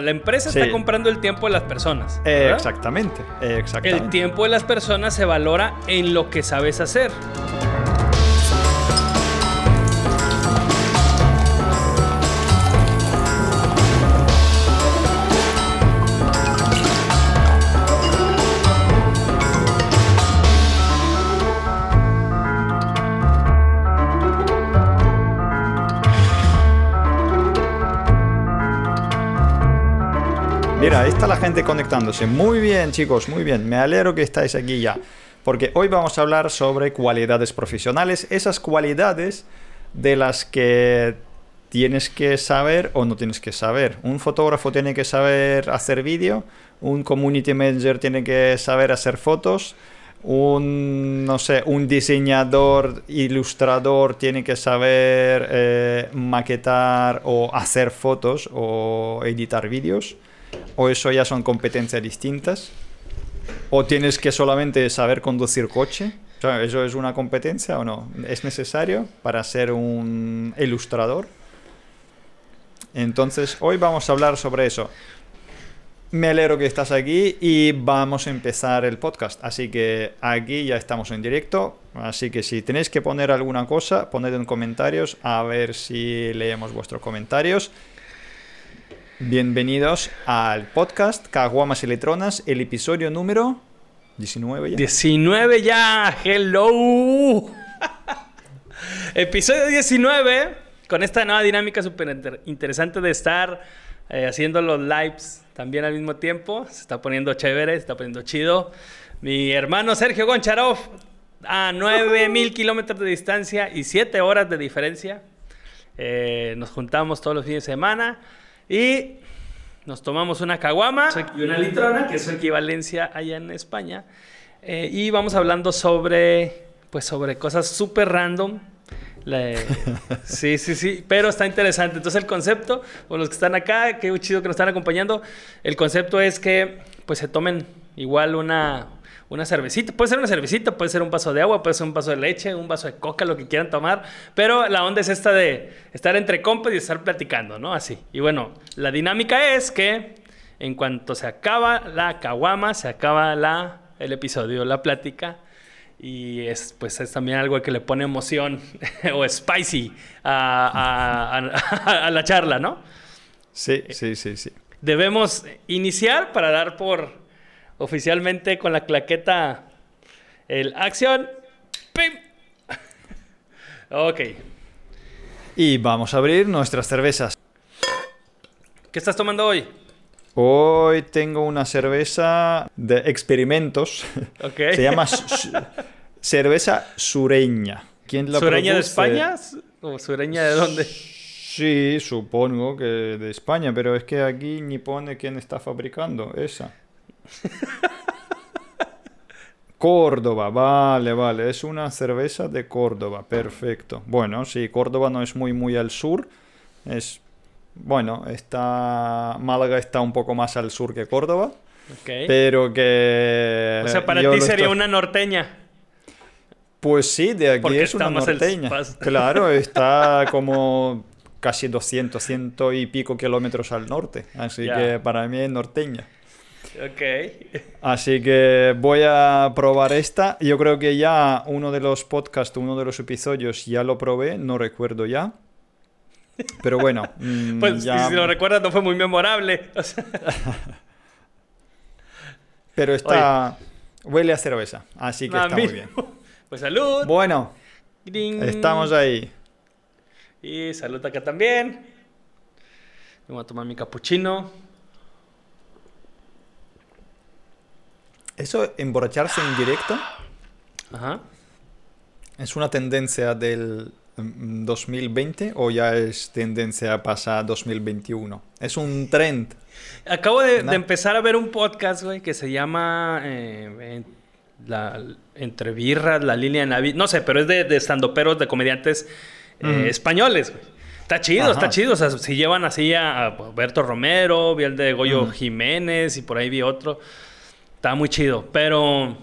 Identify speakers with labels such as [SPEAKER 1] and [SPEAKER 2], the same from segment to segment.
[SPEAKER 1] La empresa
[SPEAKER 2] Sí.
[SPEAKER 1] está comprando el tiempo de las personas.
[SPEAKER 2] Eh, exactamente, eh,
[SPEAKER 1] El
[SPEAKER 2] exactamente.
[SPEAKER 1] tiempo de las personas se valora en lo que sabes hacer.
[SPEAKER 2] Está la gente conectándose. Muy bien, chicos, muy bien. Me alegro que estáis aquí ya. Porque hoy vamos a hablar sobre cualidades profesionales. Esas cualidades de las que tienes que saber o no tienes que saber. Un fotógrafo tiene que saber hacer vídeo. Un community manager tiene que saber hacer fotos. Un, no sé, un diseñador, ilustrador tiene que saber eh, maquetar o hacer fotos o editar vídeos. ¿O eso ya son competencias distintas? ¿O tienes que solamente saber conducir coche? O sea, ¿Eso es una competencia o no? ¿Es necesario para ser un ilustrador? Entonces, hoy vamos a hablar sobre eso. Me alegro que estás aquí y vamos a empezar el podcast. Así que aquí ya estamos en directo. Así que si tenéis que poner alguna cosa, poned en comentarios a ver si leemos vuestros comentarios. Bienvenidos al podcast Caguamas y Letronas, el episodio número 19 ya.
[SPEAKER 1] 19 ya, hello. Episodio 19, con esta nueva dinámica súper inter- interesante de estar eh, haciendo los lives también al mismo tiempo. Se está poniendo chévere, se está poniendo chido. Mi hermano Sergio Goncharov, a 9000 kilómetros de distancia y 7 horas de diferencia. Eh, nos juntamos todos los fines de semana y nos tomamos una caguama y una litrona, que es su equivalencia allá en España. Eh, y vamos hablando sobre, pues, sobre cosas súper random. La- sí, sí, sí, pero está interesante. Entonces el concepto, con los que están acá, qué chido que nos están acompañando, el concepto es que pues se tomen igual una, una cervecita. Puede ser una cervecita, puede ser un vaso de agua, puede ser un vaso de leche, un vaso de coca, lo que quieran tomar. Pero la onda es esta de estar entre compas y estar platicando, ¿no? Así. Y bueno, la dinámica es que en cuanto se acaba la caguama, se acaba la, el episodio, la plática. Y es, pues, es también algo que le pone emoción o spicy a, a- a- a la charla, ¿no?
[SPEAKER 2] Sí, sí, sí, sí.
[SPEAKER 1] Debemos iniciar para dar por oficialmente con la claqueta el acción. ¡Pim! Ok.
[SPEAKER 2] Y vamos a abrir nuestras cervezas.
[SPEAKER 1] ¿Qué estás tomando hoy?
[SPEAKER 2] Hoy tengo una cerveza de experimentos.
[SPEAKER 1] Ok.
[SPEAKER 2] Se llama cerveza sureña. ¿Quién la
[SPEAKER 1] ¿Sureña de? España? ¿O sureña de dónde?
[SPEAKER 2] Sí, supongo que de España, pero es que aquí ni pone quién está fabricando esa. Córdoba, vale, vale, es una cerveza de Córdoba, perfecto. Bueno, sí, Córdoba no es muy, muy al sur, es, bueno, está, Málaga está un poco más al sur que Córdoba, pero que...
[SPEAKER 1] o sea, para ti sería
[SPEAKER 2] estoy-
[SPEAKER 1] una norteña.
[SPEAKER 2] Pues sí, de aquí
[SPEAKER 1] Porque
[SPEAKER 2] es una norteña. Claro, está como casi 200, ciento y pico kilómetros al norte. Así que para mí es norteña.
[SPEAKER 1] Ok.
[SPEAKER 2] Así que voy a probar esta. Yo creo que ya uno de los podcasts, uno de los episodios ya lo probé, no recuerdo ya. Pero bueno, mm,
[SPEAKER 1] Pues
[SPEAKER 2] ya-
[SPEAKER 1] si lo recuerdas, no fue muy memorable. O sea,
[SPEAKER 2] pero está... Huele a cerveza, así que está muy bien.
[SPEAKER 1] Pues salud.
[SPEAKER 2] Bueno, estamos ahí.
[SPEAKER 1] Y salud acá también. Me voy a tomar mi capuchino.
[SPEAKER 2] Eso, emborracharse en directo,
[SPEAKER 1] Ajá.
[SPEAKER 2] ¿Es una tendencia del mm, 2020 o ya es tendencia pasada 2021? Es un trend.
[SPEAKER 1] Acabo de, de empezar a ver un podcast, güey, que se llama eh, la, Entre Birras, La Línea Vida. No sé, pero es de, de estandoperos, de comediantes eh, españoles, güey. Está chido,
[SPEAKER 2] Ajá.
[SPEAKER 1] está chido. O sea, si llevan así a, a Berto Romero, vi el de Goyo. Jiménez y por ahí vi otro. Está muy chido, pero...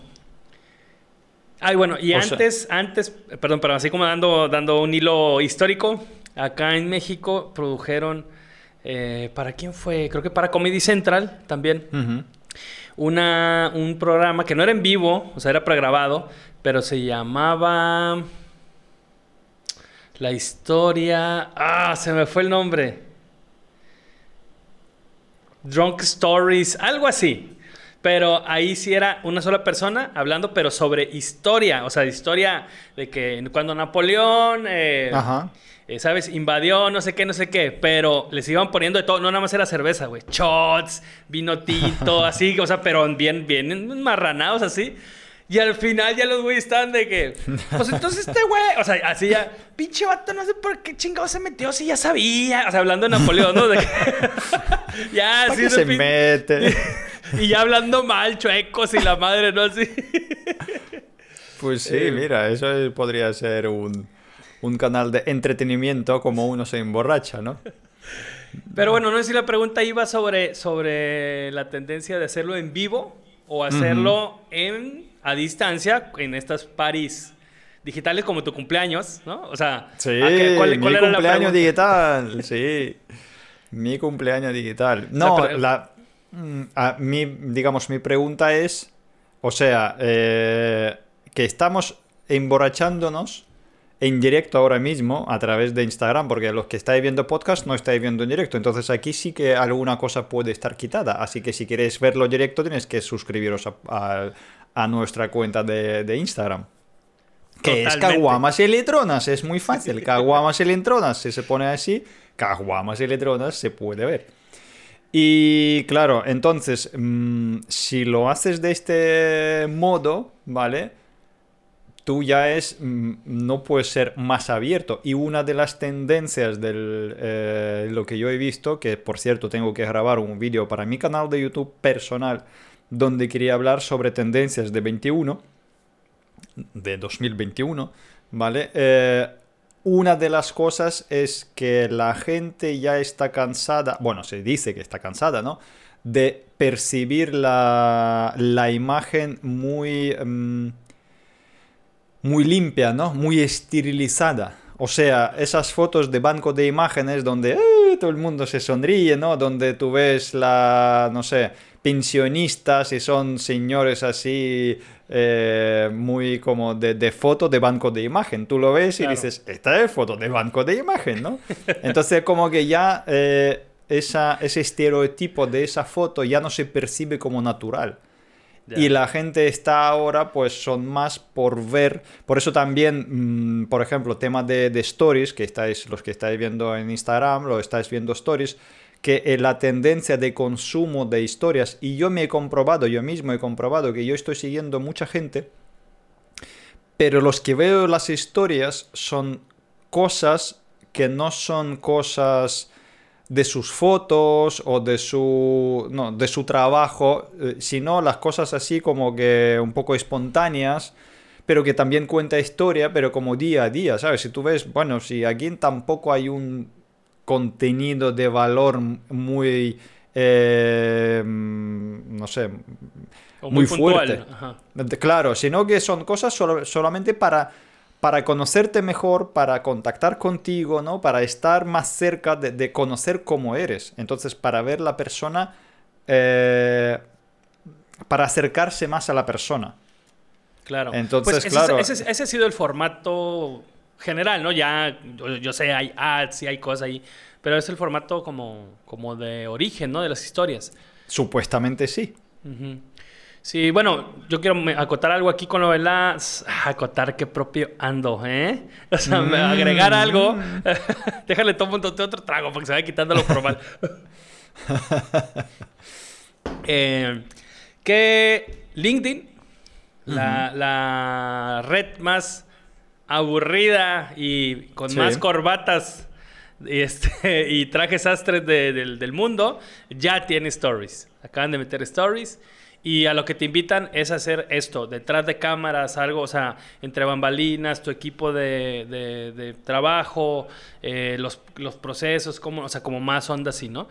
[SPEAKER 1] Ay, bueno, y
[SPEAKER 2] O sea-
[SPEAKER 1] antes, antes, perdón, pero así como dando, dando un hilo histórico, acá en México produjeron eh, ¿para quién fue? Creo que para Comedy Central también. Una, un programa que no era en vivo, o sea, era pregrabado, pero se llamaba... La historia... Ah, se me fue el nombre. Drunk Stories, algo así. Pero ahí sí era una sola persona hablando, pero sobre historia. O sea, historia de que cuando Napoleón, eh, eh, ¿sabes? Invadió no sé qué, no sé qué. Pero les iban poniendo de todo. No nada más era cerveza, güey. Shots, vino tinto, así. O sea, pero bien, bien marranados así. Y al final ya los güeyes estaban de que, pues entonces este güey, o sea, así ya, pinche vato, no sé por qué chingado se metió, si ya sabía. O sea, hablando de Napoleón, ¿no? De que,
[SPEAKER 2] ya, así se mete.
[SPEAKER 1] Y, ya hablando mal, chuecos y la madre, ¿no? Así.
[SPEAKER 2] Pues sí, eh. mira, eso podría ser un, un canal de entretenimiento como uno se emborracha, ¿no?
[SPEAKER 1] Pero bueno, no sé si la pregunta iba sobre, sobre la tendencia de hacerlo en vivo o hacerlo en a distancia en estas paris digitales como tu cumpleaños, ¿no? O sea,
[SPEAKER 2] sí, ¿cuál, mi cumpleaños digital, sí, mi cumpleaños digital. No, la, mm, a mi, digamos, mi pregunta es, o sea, eh, que estamos emborrachándonos en directo ahora mismo a través de Instagram, porque los que estáis viendo podcast no estáis viendo en directo. Entonces aquí sí que alguna cosa puede estar quitada. Así que si queréis verlo directo, tienes que suscribiros a, a nuestra cuenta de, Instagram. Que es Caguamas Electronas, es muy fácil. Caguamas Electronas, si se pone así, Caguamas Electronas se puede ver. Y claro, entonces, mm, si lo haces de este modo, ¿vale? Tú ya es, mm, no puedes ser más abierto. Y una de las tendencias de eh, lo que yo he visto, que por cierto tengo que grabar un vídeo para mi canal de YouTube personal, donde quería hablar sobre tendencias de 21, de 2021, ¿vale? Eh, una de las cosas es que la gente ya está cansada, bueno, se dice que está cansada, ¿no? De percibir la, la imagen muy, mm, muy limpia, ¿no? Muy esterilizada. O sea, esas fotos de banco de imágenes donde eh, todo el mundo se sonríe, ¿no? Donde tú ves la, no sé, pensionistas y son señores así eh, muy como de, foto de banco de imagen. Tú lo ves y dices, esta es foto de banco de imagen, ¿no? Entonces como que ya eh, esa, ese estereotipo de esa foto ya no se percibe como natural. Y la gente está ahora, pues son más por ver. Por eso también, mm, por ejemplo, tema de, de, stories, que estáis, los que estáis viendo en Instagram, lo estáis viendo stories, que eh, la tendencia de consumo de historias, y yo me he comprobado, yo mismo he comprobado que yo estoy siguiendo mucha gente, pero los que veo las historias son cosas que no son cosas de sus fotos o de su, no, de su trabajo, eh, sino las cosas así como que un poco espontáneas, pero que también cuenta historia, pero como día a día, ¿sabes? Si tú ves, bueno, si aquí tampoco hay un contenido de valor muy, eh, no sé, muy, fuerte. Claro, sino que son cosas solamente para, para conocerte mejor, para contactar contigo, ¿no? Para estar más cerca de, conocer cómo eres. Entonces, para ver la persona, eh, para acercarse más a la persona.
[SPEAKER 1] Claro. Entonces, pues claro. ese, ha sido el formato general, ¿no? Ya, yo, sé, hay ads y hay cosas ahí, pero es el formato como, como de origen, ¿no? De las historias.
[SPEAKER 2] Supuestamente sí.
[SPEAKER 1] Sí, bueno, yo quiero acotar algo aquí con lo de las... Acotar qué propio ando, ¿eh? O sea, mm. agregar algo. Déjale todo otro trago porque se vaya quitando lo formal. eh, que LinkedIn, la, la red más aburrida y con más corbatas y, este, y trajes sastres del, mundo, ya tiene stories. Acaban de meter stories. Y a lo que te invitan es hacer esto, detrás de cámaras, algo, o sea, entre bambalinas, tu equipo de, trabajo, eh, los, procesos, como, o sea, como más onda así, ¿no?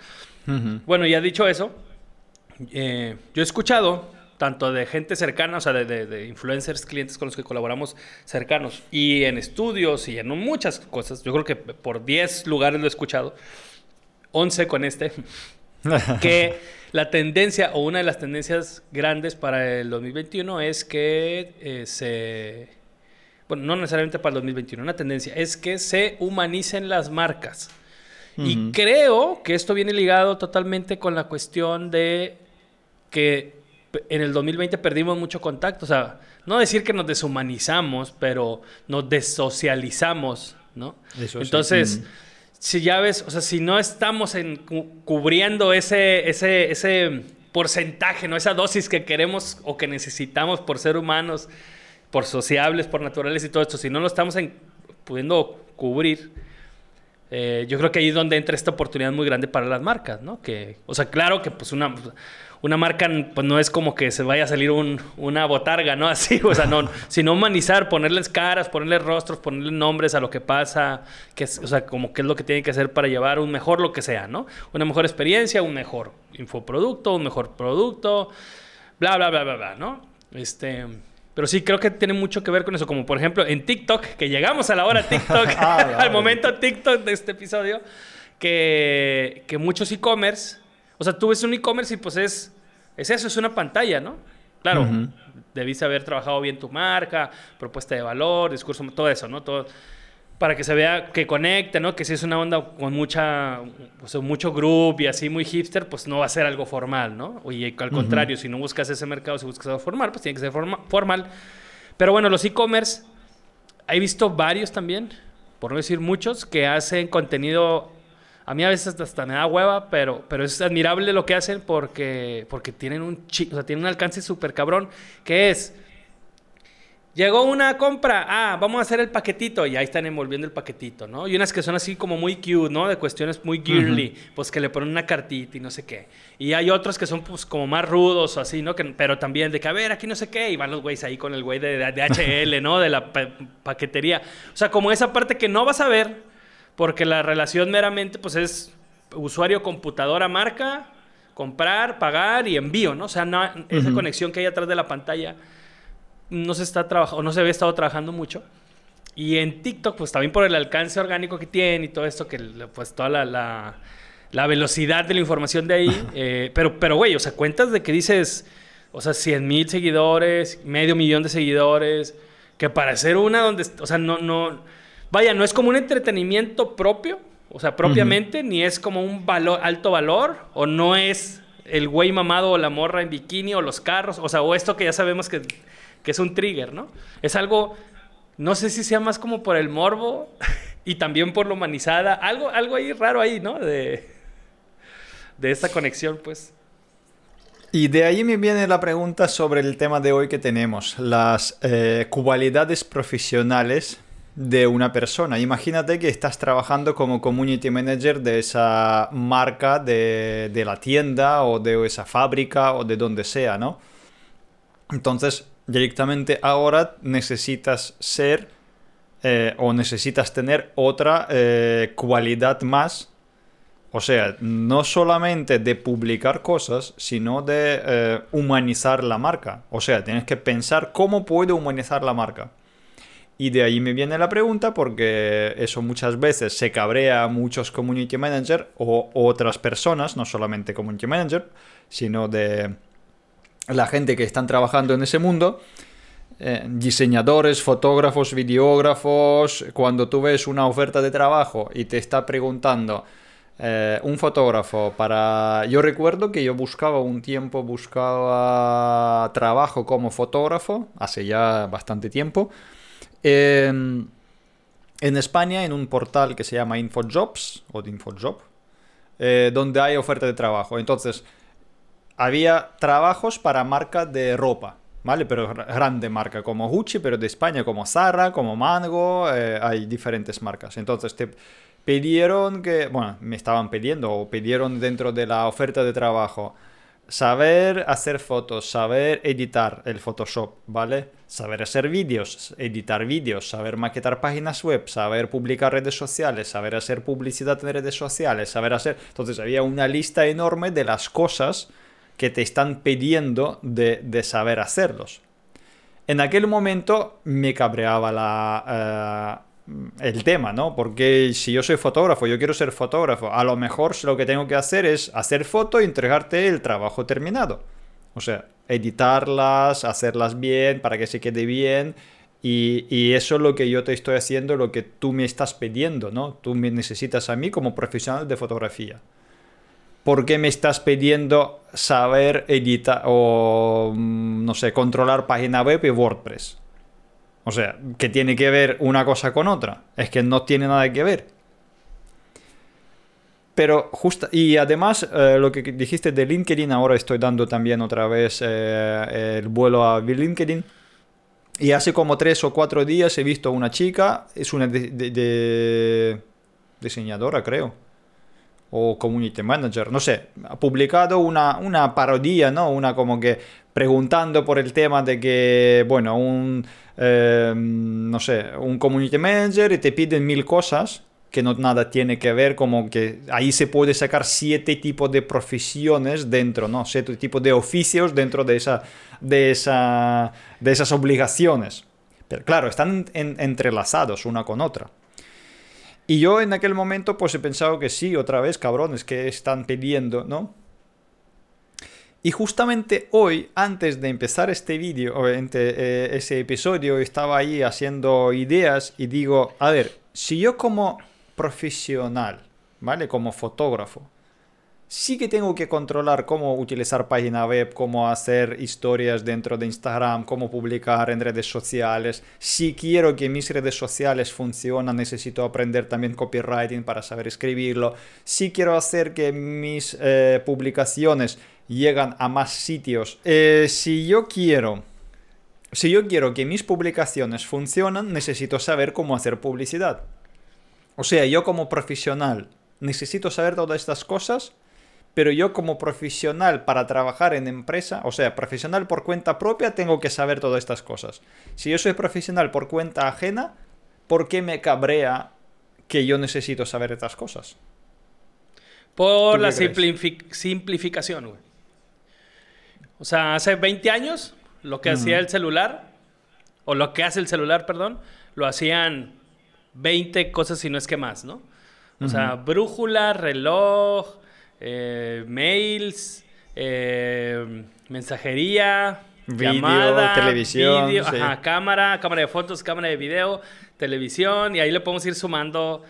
[SPEAKER 1] Bueno, ya dicho eso, eh, yo he escuchado tanto de gente cercana, o sea, de, influencers, clientes con los que colaboramos cercanos, y en estudios y en muchas cosas, yo creo que por 10 lugares lo he escuchado, 11 con este, que la tendencia o una de las tendencias grandes para el 2021 es que eh, se... Bueno, no necesariamente para el 2021, una tendencia es que se humanicen las marcas. Y creo que esto viene ligado totalmente con la cuestión de que en el 2020 perdimos mucho contacto. O sea, no decir que nos deshumanizamos, pero nos desocializamos, ¿no? Entonces, si ya ves, o sea, si no estamos en, cubriendo ese, ese, ese porcentaje, ¿no? Esa dosis que queremos o que necesitamos por ser humanos, por sociables, por naturales y todo esto, si no lo estamos pudiendo cubrir, eh, yo creo que ahí es donde entra esta oportunidad muy grande para las marcas, ¿no? Que, o sea, claro que pues una, una marca pues no es como que se vaya a salir una botarga, ¿no? Así, o sea, no, sino humanizar, ponerles caras, ponerles rostros, ponerles nombres a lo que pasa, que es, o sea, como qué es lo que tiene que hacer para llevar un mejor lo que sea, ¿no? Una mejor experiencia, un mejor infoproducto, un mejor producto, bla, bla, bla, bla, bla, ¿no? Este... Pero sí, creo que tiene mucho que ver con eso. Como por ejemplo en TikTok, que llegamos a la hora TikTok, ah, al momento TikTok de este episodio, que, que muchos e-commerce, o sea, tú ves un e-commerce y pues es, es eso, es una pantalla, ¿no? Claro, debiste haber trabajado bien tu marca, propuesta de valor, discurso, todo eso, ¿no? Todo, para que se vea que conecte, ¿no? Que si es una onda con mucha, o sea, mucho group y así muy hipster, pues no va a ser algo formal, ¿no? Y al contrario, si no buscas ese mercado, si buscas algo formal, pues tiene que ser formal. Pero bueno, los e-commerce, he visto varios también, por no decir muchos, que hacen contenido, a mí a veces hasta me da hueva, pero, pero es admirable lo que hacen porque, porque tienen un, o sea, tienen un alcance súper cabrón, que es Llegó una compra, ah, vamos a hacer el paquetito, y ahí están envolviendo el paquetito, ¿no? Y unas que son así como muy cute, ¿no? De cuestiones muy girly, pues que le ponen una cartita y no sé qué. Y hay otros que son pues como más rudos o así, ¿no? Que, pero también de que, a ver, aquí no sé qué, y van los güeyes ahí con el güey de, de, HL, ¿no? De la paquetería. O sea, como esa parte que no vas a ver, porque la relación meramente, pues es usuario, computadora, marca, comprar, pagar y envío, ¿no? O sea, no, esa conexión que hay atrás de la pantalla no se está trabajando, no se había estado trabajando mucho. Y en TikTok, pues también por el alcance orgánico que tiene y todo esto, que pues toda la, la, velocidad de la información de ahí. Eh, pero, pero, güey, o sea, cuentas de que dices, o sea, 100 mil seguidores, medio millón de seguidores, que para ser una donde, o sea, no, no, vaya, no es como un entretenimiento propio, o sea, propiamente, ni es como un valor, alto valor, o no es el güey mamado o la morra en bikini o los carros, o sea, o esto que ya sabemos que que es un trigger, ¿no? Es algo, no sé si sea más como por el morbo y también por lo humanizada, algo, algo ahí raro ahí, ¿no? De, de esta conexión, pues.
[SPEAKER 2] Y de ahí me viene la pregunta sobre el tema de hoy que tenemos, las eh, cualidades profesionales de una persona. Imagínate que estás trabajando como community manager de esa marca, de, de la tienda o de esa fábrica o de donde sea, ¿no? Entonces, directamente ahora necesitas ser eh, o necesitas tener otra eh, cualidad más. O sea, no solamente de publicar cosas, sino de eh, humanizar la marca. O sea, tienes que pensar cómo puedo humanizar la marca. Y de ahí me viene la pregunta porque eso muchas veces se cabrea a muchos community manager o otras personas, no solamente community manager, sino de la gente que están trabajando en ese mundo, eh, diseñadores, fotógrafos, videógrafos, cuando tú ves una oferta de trabajo y te está preguntando eh, un fotógrafo para... Yo recuerdo que yo buscaba un tiempo, buscaba trabajo como fotógrafo, hace ya bastante tiempo, en España en un portal que se llama InfoJobs o InfoJob, eh, donde hay oferta de trabajo. Entonces, había trabajos para marcas de ropa, ¿vale? Pero grande marca como Gucci, pero de España como Zara, como Mango, eh, hay diferentes marcas. Entonces te pidieron que, bueno, me estaban pidiendo o pidieron dentro de la oferta de trabajo saber hacer fotos, saber editar el Photoshop, ¿vale? Saber hacer vídeos, editar vídeos, saber maquetar páginas web, saber publicar redes sociales, saber hacer publicidad en redes sociales, saber hacer... Entonces había una lista enorme de las cosas que te están pidiendo de, saber hacerlos. En aquel momento me cabreaba la, el tema, ¿no? Porque si yo soy fotógrafo, yo quiero ser fotógrafo, a lo mejor lo que tengo que hacer es hacer foto y entregarte el trabajo terminado. O sea, editarlas, hacerlas bien para que se quede bien. Y, eso es lo que yo te estoy haciendo, lo que tú me estás pidiendo, ¿no? Tú me necesitas a mí como profesional de fotografía. ¿Por qué me estás pidiendo saber editar o, mm, no sé, controlar página web y WordPress? O sea, que tiene que ver una cosa con otra. Es que no tiene nada que ver. Pero justo, y además eh, lo que dijiste de LinkedIn, ahora estoy dando también otra vez eh, el vuelo a LinkedIn. Y hace como tres o cuatro días he visto a una chica, es una diseñadora creo, o community manager, no sé, ha publicado una, una parodia, ¿no? Una como que preguntando por el tema de que, bueno, un, em, no sé, un community manager y te piden mil cosas que no nada tiene que ver, como que ahí se puede sacar siete tipos de profesiones dentro, ¿no? Siete tipos de oficios dentro de, esa, de, esa, de esas obligaciones. Pero claro, están entrelazados una con otra. Y yo en aquel momento pues he pensado que sí, otra vez, cabrones, que están pidiendo, ¿no? Y justamente hoy, antes de empezar este vídeo, eh, ese episodio, estaba ahí haciendo ideas y digo, a ver, si yo como profesional, ¿vale? Como fotógrafo, sí que tengo que controlar cómo utilizar página web, cómo hacer historias dentro de Instagram, cómo publicar en redes sociales. Si quiero que mis redes sociales funcionen, necesito aprender también copywriting para saber escribirlo. Si quiero hacer que mis eh, publicaciones lleguen a más sitios. Eh, si yo quiero... Si yo quiero que mis publicaciones funcionen, necesito saber cómo hacer publicidad. O sea, yo como profesional necesito saber todas estas cosas pero yo como profesional para trabajar en empresa, o sea, profesional por cuenta propia, tengo que saber todas estas cosas. Si yo soy profesional por cuenta ajena, ¿por qué me cabrea que yo necesito saber estas cosas?
[SPEAKER 1] Por la simplificación, güey. O sea, hace 20 años, lo que hacía el celular, o lo que hace el celular, perdón, lo hacían 20 cosas si no es que más, ¿no? O sea, brújula, reloj, eh, mails, eh, mensajería, llamada, televisión, cámara, cámara de fotos, cámara de video, televisión, y ahí le podemos ir sumando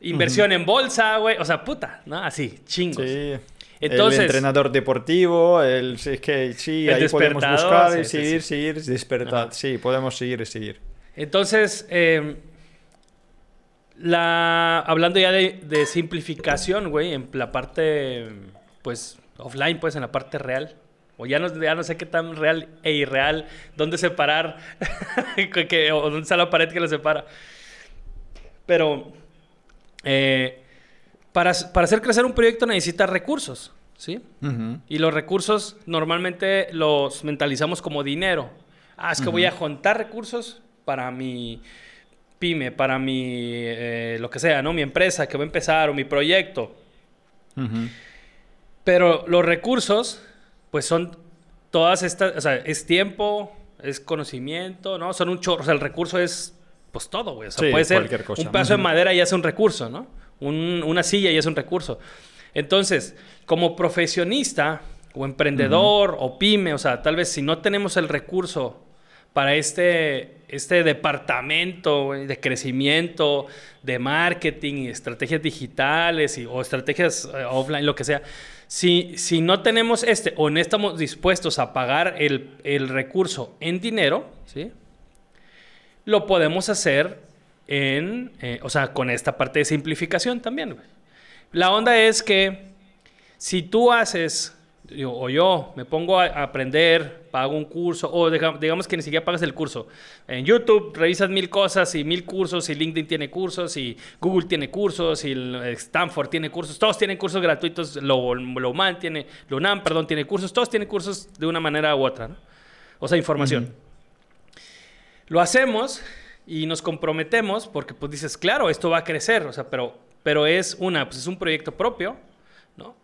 [SPEAKER 1] inversión en bolsa, güey, o sea, puta, ¿no? Así, chingos. Sí.
[SPEAKER 2] Entonces, el entrenador deportivo, el, es que sí, ahí podemos buscar y seguir, seguir, despertar. Sí, podemos seguir y seguir.
[SPEAKER 1] Entonces, eh, la, hablando ya de, simplificación, güey, en la parte, pues, offline, pues, en la parte real. O ya no, ya no sé qué tan real e irreal, dónde separar, que, o dónde está la pared que lo separa. Pero, eh, para, para, hacer crecer un proyecto necesita recursos, ¿sí? Y los recursos normalmente los mentalizamos como dinero. Ah, es que voy a juntar recursos para mi pyme, para mi, eh, lo que sea, ¿no? Mi empresa que va a empezar o mi proyecto. Pero los recursos, pues son todas estas, o sea, es tiempo, es conocimiento, ¿no? Son un chorro, o sea, el recurso es, pues todo, güey. O sea, puede ser un pedazo de madera y es un recurso, ¿no? una silla y es un recurso. Entonces, como profesionista o emprendedor o pyme, o sea, tal vez si no tenemos el recurso para este, este departamento de crecimiento, de marketing y estrategias digitales o estrategias eh, offline, lo que sea. Si, si no tenemos este o no estamos dispuestos a pagar el, el recurso en dinero, ¿sí? lo podemos hacer en, eh, o sea, con esta parte de simplificación también. La onda es que si tú haces o yo me pongo a aprender, pago un curso, o digamos que ni siquiera pagas el curso. En YouTube revisas mil cosas y mil cursos, y LinkedIn tiene cursos, y Google tiene cursos, y Stanford tiene cursos, todos tienen cursos gratuitos, lo, lo UMAN tiene, lo UNAM, perdón, tiene cursos, todos tienen cursos de una manera u otra, O sea, información. Lo hacemos y nos comprometemos porque pues dices, claro, esto va a crecer, o sea, pero, pero es una, pues es un proyecto propio.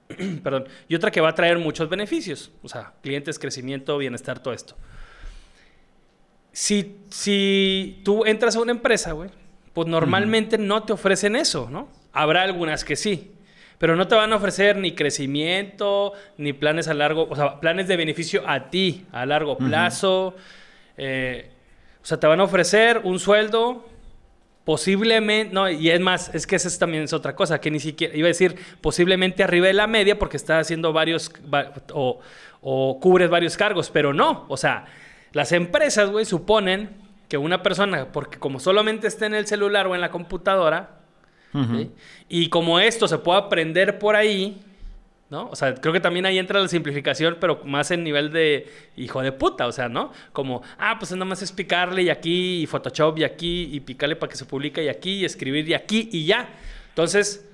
[SPEAKER 1] Perdón. Y otra que va a traer muchos beneficios, o sea, clientes, crecimiento, bienestar, todo esto. Si, si tú entras a una empresa, güey, pues normalmente no te ofrecen eso, ¿no? Habrá algunas que sí, pero no te van a ofrecer ni crecimiento, ni planes a largo, o sea, planes de beneficio a ti a largo plazo. Eh, o sea, te van a ofrecer un sueldo, posiblemente, no, y es más, es que esa también es otra cosa, que ni siquiera, iba a decir, posiblemente arriba de la media porque está haciendo varios, o, o cubres varios cargos, pero no, o sea, las empresas, güey, suponen que una persona, porque como solamente está en el celular o en la computadora, y como esto se puede aprender por ahí, ¿no? O sea, creo que también ahí entra la simplificación, pero más en nivel de hijo de puta, o sea, ¿no? Como, ah, pues nada más es picarle y aquí, y Photoshop y aquí, y picarle para que se publique y aquí, y escribir y aquí, y ya. Entonces,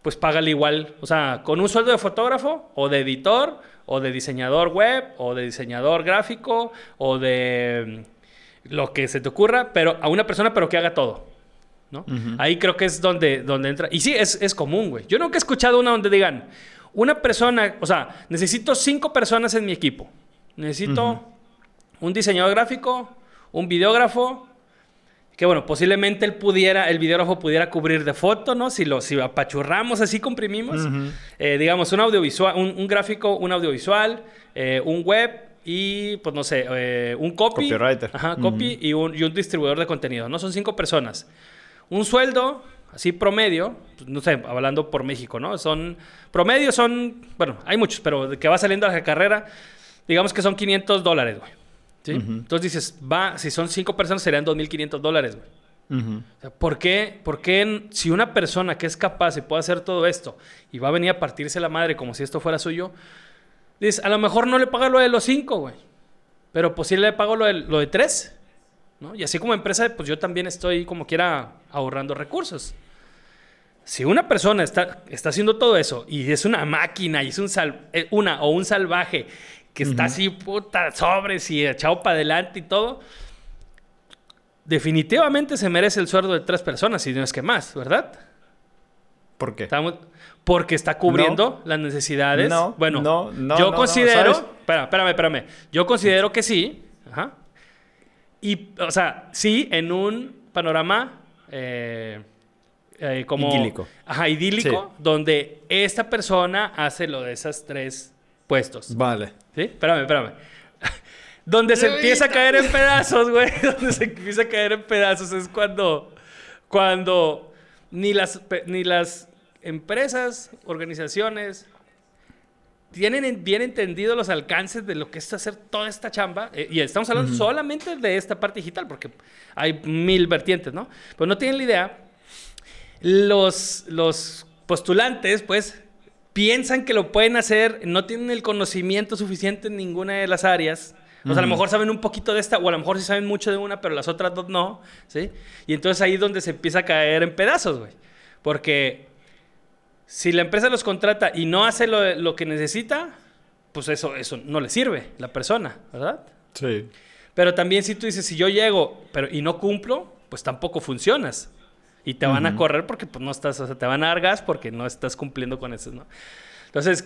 [SPEAKER 1] pues págale igual, o sea, con un sueldo de fotógrafo o de editor o de diseñador web o de diseñador gráfico o de mm, lo que se te ocurra, pero a una persona pero que haga todo. ¿no? Ahí creo que es donde, donde entra. Y sí, es, es común, güey. Yo nunca he escuchado una donde digan, una persona, o sea, necesito cinco personas en mi equipo. Necesito un diseñador gráfico, un videógrafo, que bueno, posiblemente él pudiera, el videógrafo pudiera cubrir de foto, ¿no? Si lo si apachurramos así, comprimimos, eh, digamos, un audiovisual, un, gráfico, un audiovisual, eh, un web y, pues no sé, eh, un copy.
[SPEAKER 2] Copywriter.
[SPEAKER 1] Ajá, copy y, un, y, un, distribuidor de contenido, ¿no? Son cinco personas. Un sueldo, así promedio, pues, no sé, hablando por México, ¿no? Son, promedio son, bueno, hay muchos, pero de que va saliendo a la carrera, digamos que son 500 dólares, güey. Entonces dices, va, si son cinco personas serían 2.500 dólares, güey. ¿por, qué, ¿Por qué si una persona que es capaz y puede hacer todo esto y va a venir a partirse la madre como si esto fuera suyo, dices, a lo mejor no le paga lo de los cinco, güey, pero pues sí le pago lo de, lo de tres, ¿no? Y así como empresa, pues yo también estoy como quiera ahorrando recursos. Si una persona está, está haciendo todo eso y es una máquina y es un eh, una o un salvaje que está así, puta, sobres y echado para adelante y todo, definitivamente se merece el sueldo de tres personas, si no es que más, ¿verdad?
[SPEAKER 2] ¿Por qué?
[SPEAKER 1] porque está cubriendo las necesidades.
[SPEAKER 2] No,
[SPEAKER 1] bueno,
[SPEAKER 2] no, no,
[SPEAKER 1] yo considero, espera, espérame, espérame, yo considero que sí, ajá, y, o sea, sí, en un panorama eh, eh, como...
[SPEAKER 2] Idílico.
[SPEAKER 1] Ajá, idílico, donde esta persona hace lo de esas tres puestos.
[SPEAKER 2] Vale.
[SPEAKER 1] ¿Sí? Espérame, espérame. Donde se empieza a caer en pedazos, güey. Donde se empieza a caer en pedazos es cuando, cuando ni las, ni las empresas, organizaciones tienen bien entendido los alcances de lo que es hacer toda esta chamba. Eh, y estamos hablando solamente de esta parte digital, porque hay mil vertientes, ¿no? Pues no tienen la idea. Los, los postulantes, pues, piensan que lo pueden hacer, no tienen el conocimiento suficiente en ninguna de las áreas. O sea, a lo mejor saben un poquito de esta, o a lo mejor sí saben mucho de una, pero las otras dos no, ¿sí? Y entonces ahí es donde se empieza a caer en pedazos, güey. Porque si la empresa los contrata y no hace lo, lo, que necesita, pues eso, eso no le sirve la persona, ¿verdad?
[SPEAKER 2] Sí.
[SPEAKER 1] Pero también si tú dices, si yo llego pero, y no cumplo, pues tampoco funcionas. Y te van a correr porque pues, no estás, o sea, te van a dar gas porque no estás cumpliendo con eso, ¿no? Entonces,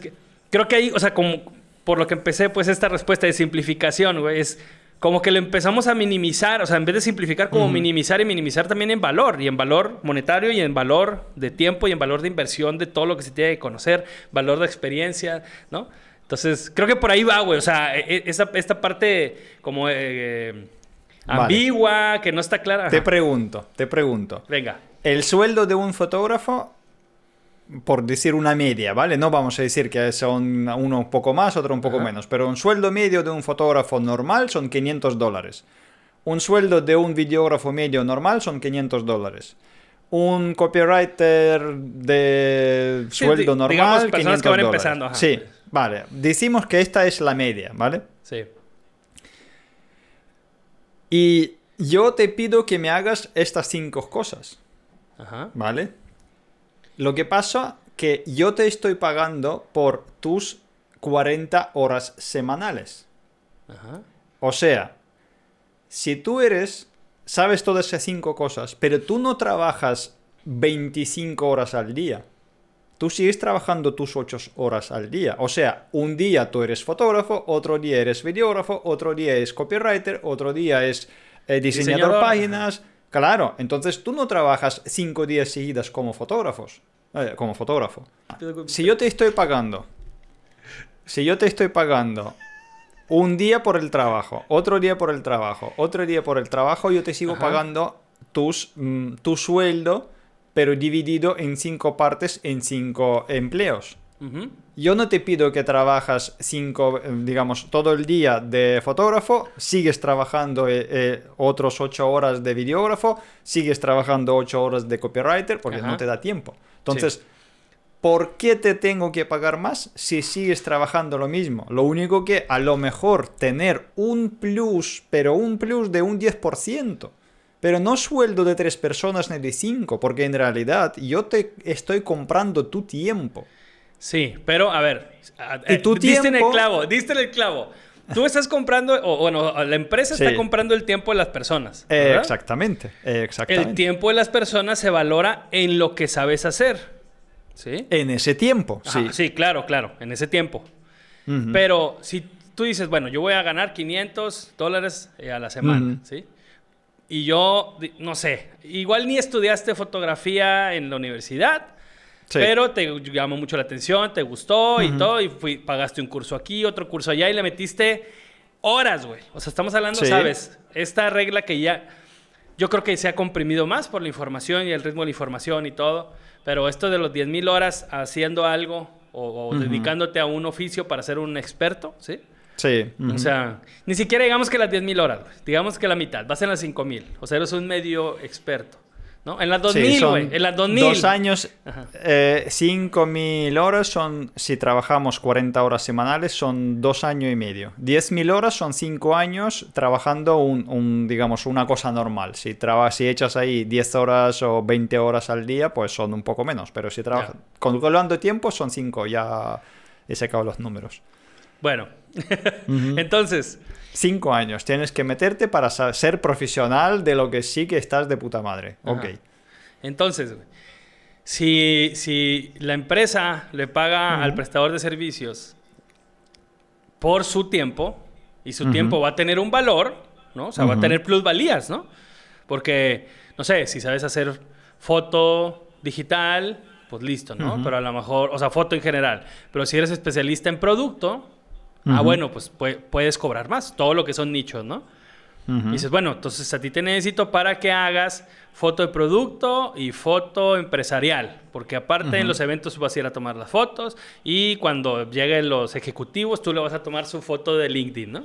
[SPEAKER 1] creo que ahí, o sea, como por lo que empecé, pues esta respuesta de simplificación, güey, es como que lo empezamos a minimizar, o sea, en vez de simplificar, como minimizar y minimizar también en valor, y en valor monetario, y en valor de tiempo, y en valor de inversión de todo lo que se tiene que conocer, valor de experiencia, ¿no? Entonces, creo que por ahí va, güey, o sea, e, e, esta, esta parte como eh, ambigua, que no está clara.
[SPEAKER 2] Te pregunto, te pregunto.
[SPEAKER 1] Venga
[SPEAKER 2] el sueldo de un fotógrafo, por decir una media, ¿vale? No vamos a decir que son uno un poco más, otro un poco menos, pero un sueldo medio de un fotógrafo normal son 500 dólares. Un sueldo de un videógrafo medio normal son 500 dólares. Un copywriter de sueldo normal, digamos, 500 que van empezando. Sí, vale. Decimos que esta es la media, ¿vale?
[SPEAKER 1] Sí.
[SPEAKER 2] Y yo te pido que me hagas estas cinco cosas. ¿Vale? Lo que pasa que yo te estoy pagando por tus 40 horas semanales. O sea, si tú eres, sabes todas esas cinco cosas, pero tú no trabajas 25 horas al día. Tú sigues trabajando tus 8 horas al día. O sea, un día tú eres fotógrafo, otro día eres videógrafo, otro día es copywriter, otro día es eh, diseñador, de páginas, Claro, entonces tú no trabajas cinco días seguidas como fotógrafos, eh, como fotógrafo. Si yo te estoy pagando, si yo te estoy pagando un día por el trabajo, otro día por el trabajo, otro día por el trabajo, yo te sigo pagando tus, mm, tu sueldo, pero dividido en cinco partes, en cinco empleos. Yo no te pido que trabajas cinco, eh, digamos, todo el día de fotógrafo, sigues trabajando eh, eh, otros ocho horas de videógrafo, sigues trabajando ocho horas de copywriter, porque no te da tiempo. Entonces, ¿por qué te tengo que pagar más si sigues trabajando lo mismo? Lo único que a lo mejor tener un plus, pero un plus de un 10%. Pero no sueldo de tres personas ni de cinco, porque en realidad yo te estoy comprando tu tiempo.
[SPEAKER 1] Sí, pero a ver, ¿Y tu diste en el clavo, diste en el clavo. Tú estás comprando, o bueno, la empresa está comprando el tiempo de las personas.
[SPEAKER 2] exactamente, exactamente.
[SPEAKER 1] El tiempo de las personas se valora en lo que sabes hacer. ¿Sí?
[SPEAKER 2] En ese tiempo, sí.
[SPEAKER 1] sí, claro, claro, en ese tiempo. Pero si tú dices, bueno, yo voy a ganar 500 dólares eh, a la semana, ¿sí? Y yo, no sé, igual ni estudiaste fotografía en la universidad, pero te llamó mucho la atención, te gustó y todo, y pagaste un curso aquí, otro curso allá y le metiste horas, güey. O sea, estamos hablando, ¿sabes? Esta regla que ya, yo creo que se ha comprimido más por la información y el ritmo de la información y todo, pero esto de los 10.000 horas haciendo algo o, dedicándote a un oficio para ser un experto, ¿sí?
[SPEAKER 2] Sí.
[SPEAKER 1] O sea, ni siquiera digamos que las 10.000 horas, digamos que la mitad, vas en las 5.000, o sea, eres un medio experto. ¿No? En las 2000, güey. en las 2000.
[SPEAKER 2] Dos años, eh, 5.000 horas son, si trabajamos 40 horas semanales, son dos años y medio. 10.000 horas son cinco años trabajando un, digamos, una cosa normal. Si, si echas ahí 10 horas o 20 horas al día, pues son un poco menos. Pero si trabajas, calculando tiempo, son cinco. Ya he sacado los números.
[SPEAKER 1] Bueno, entonces...
[SPEAKER 2] Cinco años. Tienes que meterte para ser profesional de lo que sí que estás de puta madre. Ok.
[SPEAKER 1] Entonces, si, si la empresa le paga al prestador de servicios por su tiempo, y su tiempo va a tener un valor, ¿no? O sea, va a tener plusvalías, ¿no? Porque, no sé, si sabes hacer foto digital, pues listo, ¿no? Pero a lo mejor, o sea, foto en general. Pero si eres especialista en producto, Ah, bueno, pues puedes cobrar más, todo lo que son nichos, ¿no? Y dices, bueno, entonces a ti te necesito para que hagas foto de producto y foto empresarial, porque aparte en los eventos vas a ir a tomar las fotos y cuando lleguen los ejecutivos tú le vas a tomar su foto de LinkedIn, ¿no?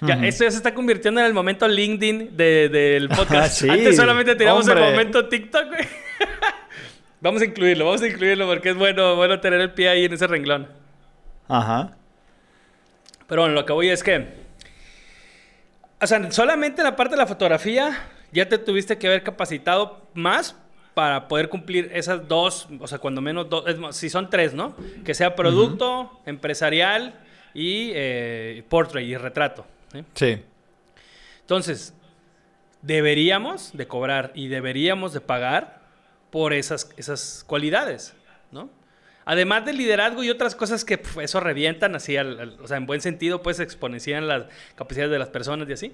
[SPEAKER 1] Ya, esto ya se está convirtiendo en el momento LinkedIn del podcast. Antes solamente tiramos el momento TikTok, vamos a incluirlo, vamos a incluirlo porque es bueno, bueno tener el pie ahí en ese renglón.
[SPEAKER 2] Ajá.
[SPEAKER 1] Pero bueno, lo que voy es que. O sea, solamente en la parte de la fotografía ya te tuviste que haber capacitado más para poder cumplir esas dos, o sea, cuando menos dos, si son tres, ¿no? Que sea producto, empresarial y eh, portrait y retrato.
[SPEAKER 2] Sí.
[SPEAKER 1] Entonces, deberíamos de cobrar y deberíamos de pagar por esas, esas cualidades. Además del liderazgo y otras cosas que eso revientan así, o sea, en buen sentido, pues exponencian las capacidades de las personas y así.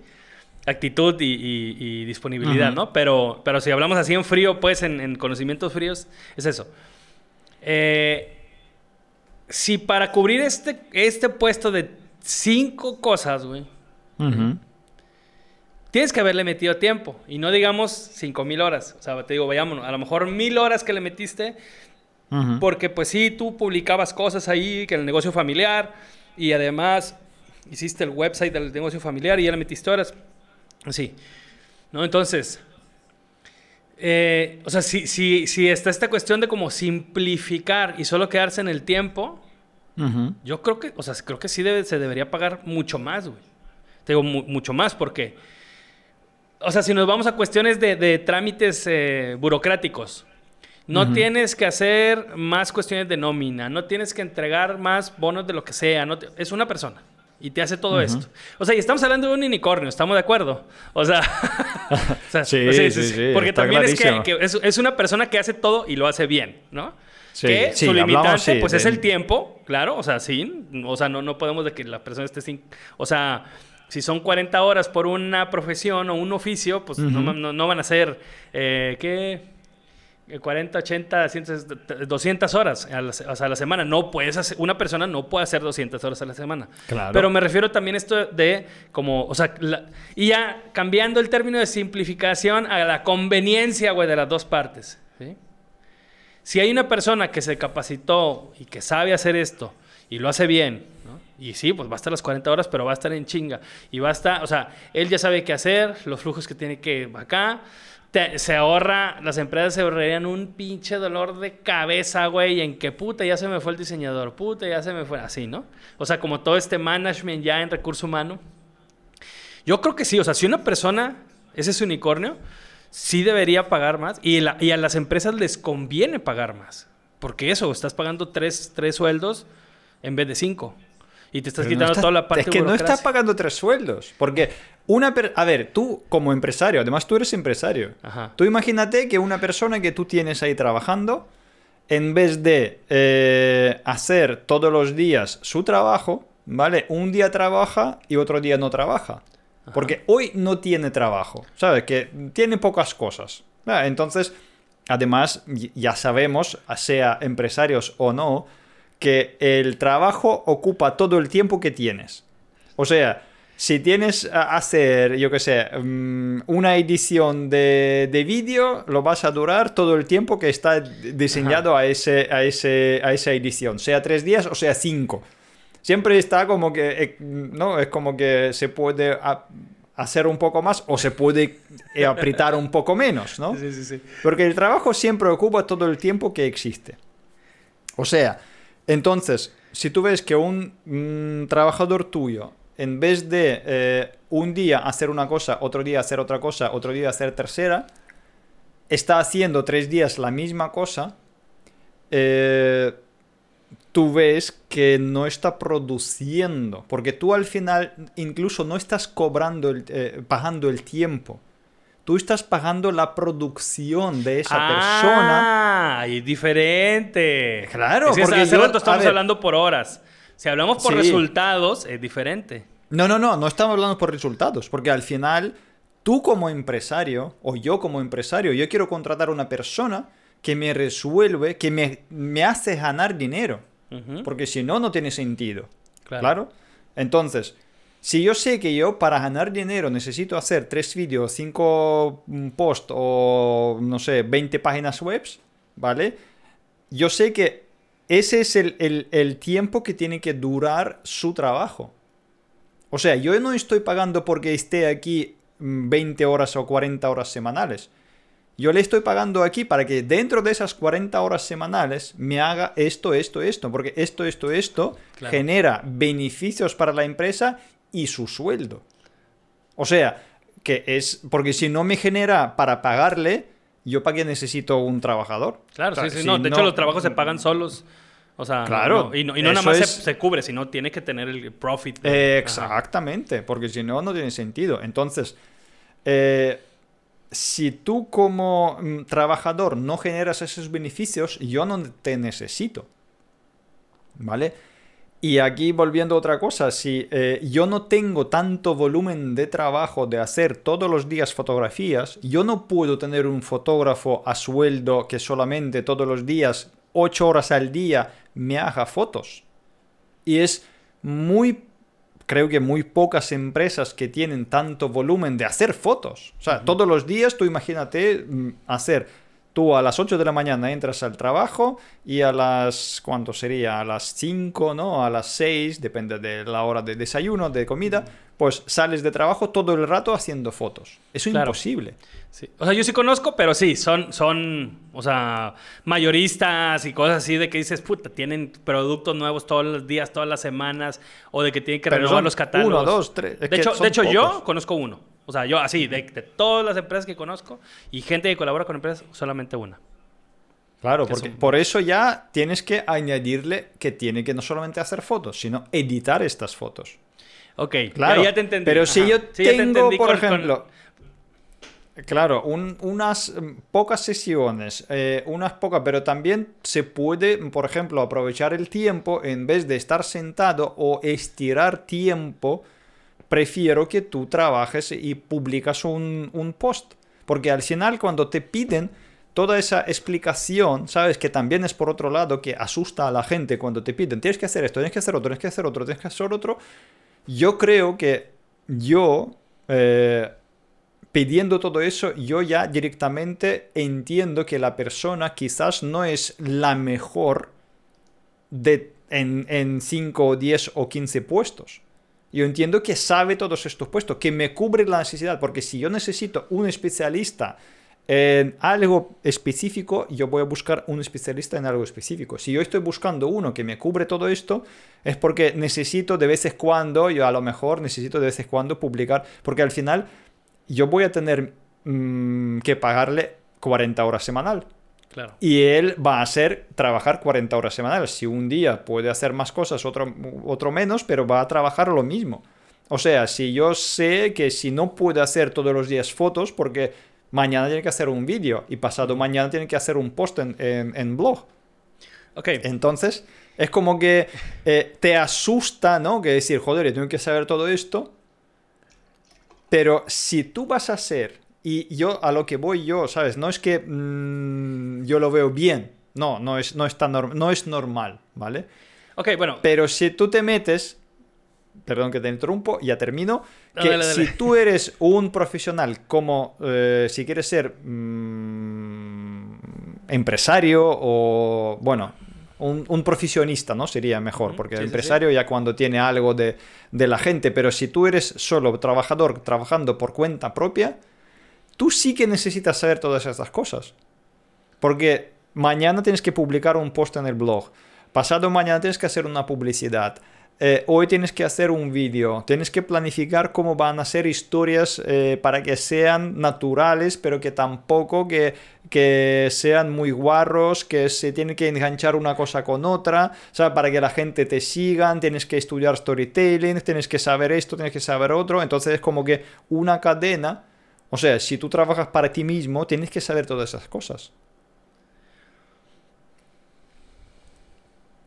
[SPEAKER 1] Actitud y, disponibilidad, ¿no? Pero, pero si hablamos así en frío, pues en, conocimientos fríos, es eso. Eh, si para cubrir este, este puesto de cinco cosas, güey, tienes que haberle metido tiempo. Y no digamos cinco mil horas. O sea, te digo, vayámonos, a lo mejor mil horas que le metiste porque pues sí, tú publicabas cosas ahí, que el negocio familiar, y además hiciste el website del negocio familiar y ya le metiste horas. Sí. ¿No? Entonces, eh, o sea, si, si, si, está esta cuestión de como simplificar y solo quedarse en el tiempo, yo creo que, o sea, creo que sí se debería pagar mucho más, güey. Te digo, mucho más porque, o sea, si nos vamos a cuestiones de, trámites eh, burocráticos, no tienes que hacer más cuestiones de nómina, no tienes que entregar más bonos de lo que sea, no es una persona y te hace todo esto. O sea, y estamos hablando de un unicornio, ¿estamos de acuerdo? O sea,
[SPEAKER 2] sí, sí, sí,
[SPEAKER 1] porque también es que, es, una persona que hace todo y lo hace bien, ¿no? que su limitante, pues es el tiempo, claro, o sea, sí, o sea, no, no podemos de que la persona esté sin, o sea, si son 40 horas por una profesión o un oficio, pues no- no van a ser, eh, ¿qué? Eh, 40, 80, 100, 200 horas a la, se- o sea, a la semana. No puedes hacer, una persona no puede hacer 200 horas a la semana.
[SPEAKER 2] Claro.
[SPEAKER 1] Pero me refiero también a esto de como, o sea, la- y ya cambiando el término de simplificación a la conveniencia, güey, de las dos partes. ¿sí? Si hay una persona que se capacitó y que sabe hacer esto y lo hace bien, ¿no? Y sí, pues va a estar las 40 horas, pero va a estar en chinga. Y va a estar, o sea, él ya sabe qué hacer, los flujos que tiene que acá. Se ahorra, las empresas se ahorrarían un pinche dolor de cabeza, güey, en que puta, ya se me fue el diseñador, puta, ya se me fue, así, ¿no? O sea, como todo este management ya en recurso humano. Yo creo que sí, o sea, si una persona es ese unicornio, sí debería pagar más y, y a las empresas les conviene pagar más. Porque eso, estás pagando tres, tres sueldos en vez de cinco. Y te estás
[SPEAKER 2] Pero no
[SPEAKER 1] quitando
[SPEAKER 2] estás-
[SPEAKER 1] toda la parte
[SPEAKER 2] Es que no estás pagando tres sueldos. Porque una... per- A ver, tú como empresario, además tú eres empresario.
[SPEAKER 1] Ajá.
[SPEAKER 2] Tú imagínate que una persona que tú tienes ahí trabajando, en vez de eh, hacer todos los días su trabajo, ¿vale? Un día trabaja y otro día no trabaja. Porque hoy no tiene trabajo, ¿sabes? Que tiene pocas cosas. Entonces, además, ya sabemos, sea empresarios o no, que el trabajo ocupa todo el tiempo que tienes. O sea, si tienes a hacer, yo qué sé, mm, una edición de, de vídeo, lo vas a durar todo el tiempo que está diseñado a, ese, a, ese, a esa edición, sea tres días o sea cinco. Siempre está como que, eh, ¿no? Es como que se puede hacer un poco más o se puede eh, apretar un poco menos, ¿no?
[SPEAKER 1] Sí, sí, sí.
[SPEAKER 2] Porque el trabajo siempre ocupa todo el tiempo que existe. O sea, entonces, si tú ves que un mm, trabajador tuyo, en vez de eh, un día hacer una cosa, otro día hacer otra cosa, otro día hacer tercera, está haciendo tres días la misma cosa, eh, tú ves que no está produciendo, porque tú al final incluso no estás cobrando, el, eh, el tiempo. Tú estás pagando la producción de esa persona.
[SPEAKER 1] Ah, diferente.
[SPEAKER 2] Claro,
[SPEAKER 1] Es que
[SPEAKER 2] porque
[SPEAKER 1] hace
[SPEAKER 2] yo-
[SPEAKER 1] rato estamos hablando por horas. Si hablamos por
[SPEAKER 2] Sí.
[SPEAKER 1] resultados, es diferente.
[SPEAKER 2] No, no, no, no estamos hablando por resultados, porque al final tú como empresario o yo como empresario, yo quiero contratar a una persona que me resuelve, que me, me hace ganar dinero, porque si no, no tiene sentido.
[SPEAKER 1] Claro.
[SPEAKER 2] Claro. Entonces, si yo sé que yo para ganar dinero necesito hacer tres vídeos, cinco mm, posts o, no sé, 20 páginas web, ¿vale? Yo sé que ese es el, el- el tiempo que tiene que durar su trabajo. O sea, yo no estoy pagando porque esté aquí mm, 20 horas o 40 horas semanales. Yo le estoy pagando aquí para que dentro de esas 40 horas semanales me haga esto, esto, esto. Porque esto, esto, esto
[SPEAKER 1] Claro.
[SPEAKER 2] genera beneficios para la empresa y su sueldo. O sea, que es. Porque si no me genera para pagarle, yo para qué necesito un trabajador.
[SPEAKER 1] Claro,
[SPEAKER 2] O sea,
[SPEAKER 1] sí, sí.
[SPEAKER 2] si
[SPEAKER 1] no, de hecho, los trabajos se pagan solos. O sea,
[SPEAKER 2] Claro,
[SPEAKER 1] no- y no, y no nada más se,
[SPEAKER 2] es-
[SPEAKER 1] se cubre, sino tiene que tener el profit.
[SPEAKER 2] Eh,
[SPEAKER 1] Ajá.
[SPEAKER 2] exactamente, porque si no, no tiene sentido. Entonces, eh, si tú como mm, trabajador no generas esos beneficios, yo no te necesito. ¿Vale? Y aquí volviendo a otra cosa, si eh, yo no tengo tanto volumen de trabajo de hacer todos los días fotografías, yo no puedo tener un fotógrafo a sueldo que solamente todos los días, 8 horas al día, me haga fotos. Y es muy, creo que muy pocas empresas que tienen tanto volumen de hacer fotos. O sea, todos los días tú imagínate mm, hacer, tú a las 8 de la mañana entras al trabajo y a las, ¿cuánto sería? A las 5, ¿no? A las 6, depende de la hora de desayuno, de comida, pues sales de trabajo todo el rato haciendo fotos. Eso es
[SPEAKER 1] Claro.
[SPEAKER 2] imposible.
[SPEAKER 1] Sí. O sea, yo sí conozco, pero sí, son, son, o sea, mayoristas y cosas así de que dices, puta, tienen productos nuevos todos los días, todas las semanas, o de que tienen que
[SPEAKER 2] Pero
[SPEAKER 1] renovar los catálogos.
[SPEAKER 2] uno, dos, tres, es
[SPEAKER 1] De hecho, de hecho yo conozco uno. O sea, yo así, de, de todas las empresas que conozco y gente que colabora con empresas, solamente una.
[SPEAKER 2] Claro,
[SPEAKER 1] Que
[SPEAKER 2] porque por eso ya tienes que añadirle que tiene que no solamente hacer fotos, sino editar estas fotos.
[SPEAKER 1] Ok,
[SPEAKER 2] Claro,
[SPEAKER 1] ya, ya te entendí.
[SPEAKER 2] pero si yo
[SPEAKER 1] Sí,
[SPEAKER 2] tengo, por
[SPEAKER 1] con- con-
[SPEAKER 2] ejemplo, claro, un- unas mm, pocas sesiones, eh, unas pocas, pero también se puede, por ejemplo, aprovechar el tiempo en vez de estar sentado o estirar tiempo prefiero que tú trabajes y publicas un, post. Porque al final cuando te piden toda esa explicación, ¿sabes? Que también es por otro lado que asusta a la gente cuando te piden, tienes que hacer esto, tienes que hacer otro, tienes que hacer otro, tienes que hacer otro. Yo creo que yo, eh, pidiendo todo eso, yo ya directamente entiendo que la persona quizás no es la mejor de, en 5 o 10 o 15 puestos. Yo entiendo que sabe todos estos puestos, que me cubre la necesidad, porque si yo necesito un especialista en algo específico, yo voy a buscar un especialista en algo específico. Si yo estoy buscando uno que me cubre todo esto, es porque necesito de vez en cuando, yo a lo mejor necesito de vez en cuando publicar, porque al final yo voy a tener mm, que pagarle 40 horas semanal.
[SPEAKER 1] Claro.
[SPEAKER 2] Y él va a hacer trabajar 40 horas semanales. Si un día puede hacer más cosas, otro, otro menos, pero va a trabajar lo mismo. O sea, si yo sé que si no puede hacer todos los días fotos, porque mañana tiene que hacer un vídeo y pasado mañana tiene que hacer un post en, en, blog.
[SPEAKER 1] Ok.
[SPEAKER 2] Entonces, es como que eh, te asusta, ¿no? Que decir, joder, yo tengo que saber todo esto. Pero si tú vas a ser y yo a lo que voy yo, ¿sabes? No es que mm, yo lo veo bien. No, no es, no, no es normal, ¿vale?
[SPEAKER 1] Ok, bueno.
[SPEAKER 2] Pero si tú te metes, perdón que te interrumpo, ya termino, que si tú eres un profesional como eh, si quieres ser mm, empresario o, bueno, un, profesionista, ¿no? Sería mejor, porque el empresario ya cuando tiene algo de, de la gente, pero si tú eres solo trabajador trabajando por cuenta propia, tú sí que necesitas saber todas estas cosas. Porque mañana tienes que publicar un post en el blog, pasado mañana tienes que hacer una publicidad, eh, hoy tienes que hacer un vídeo, tienes que planificar cómo van a ser historias eh, para que sean naturales, pero que tampoco que, que, sean muy guarros, que se tiene que enganchar una cosa con otra, o para que la gente te siga, tienes que estudiar storytelling, tienes que saber esto, tienes que saber otro, entonces es como que una cadena o sea, si tú trabajas para ti mismo, tienes que saber todas esas cosas.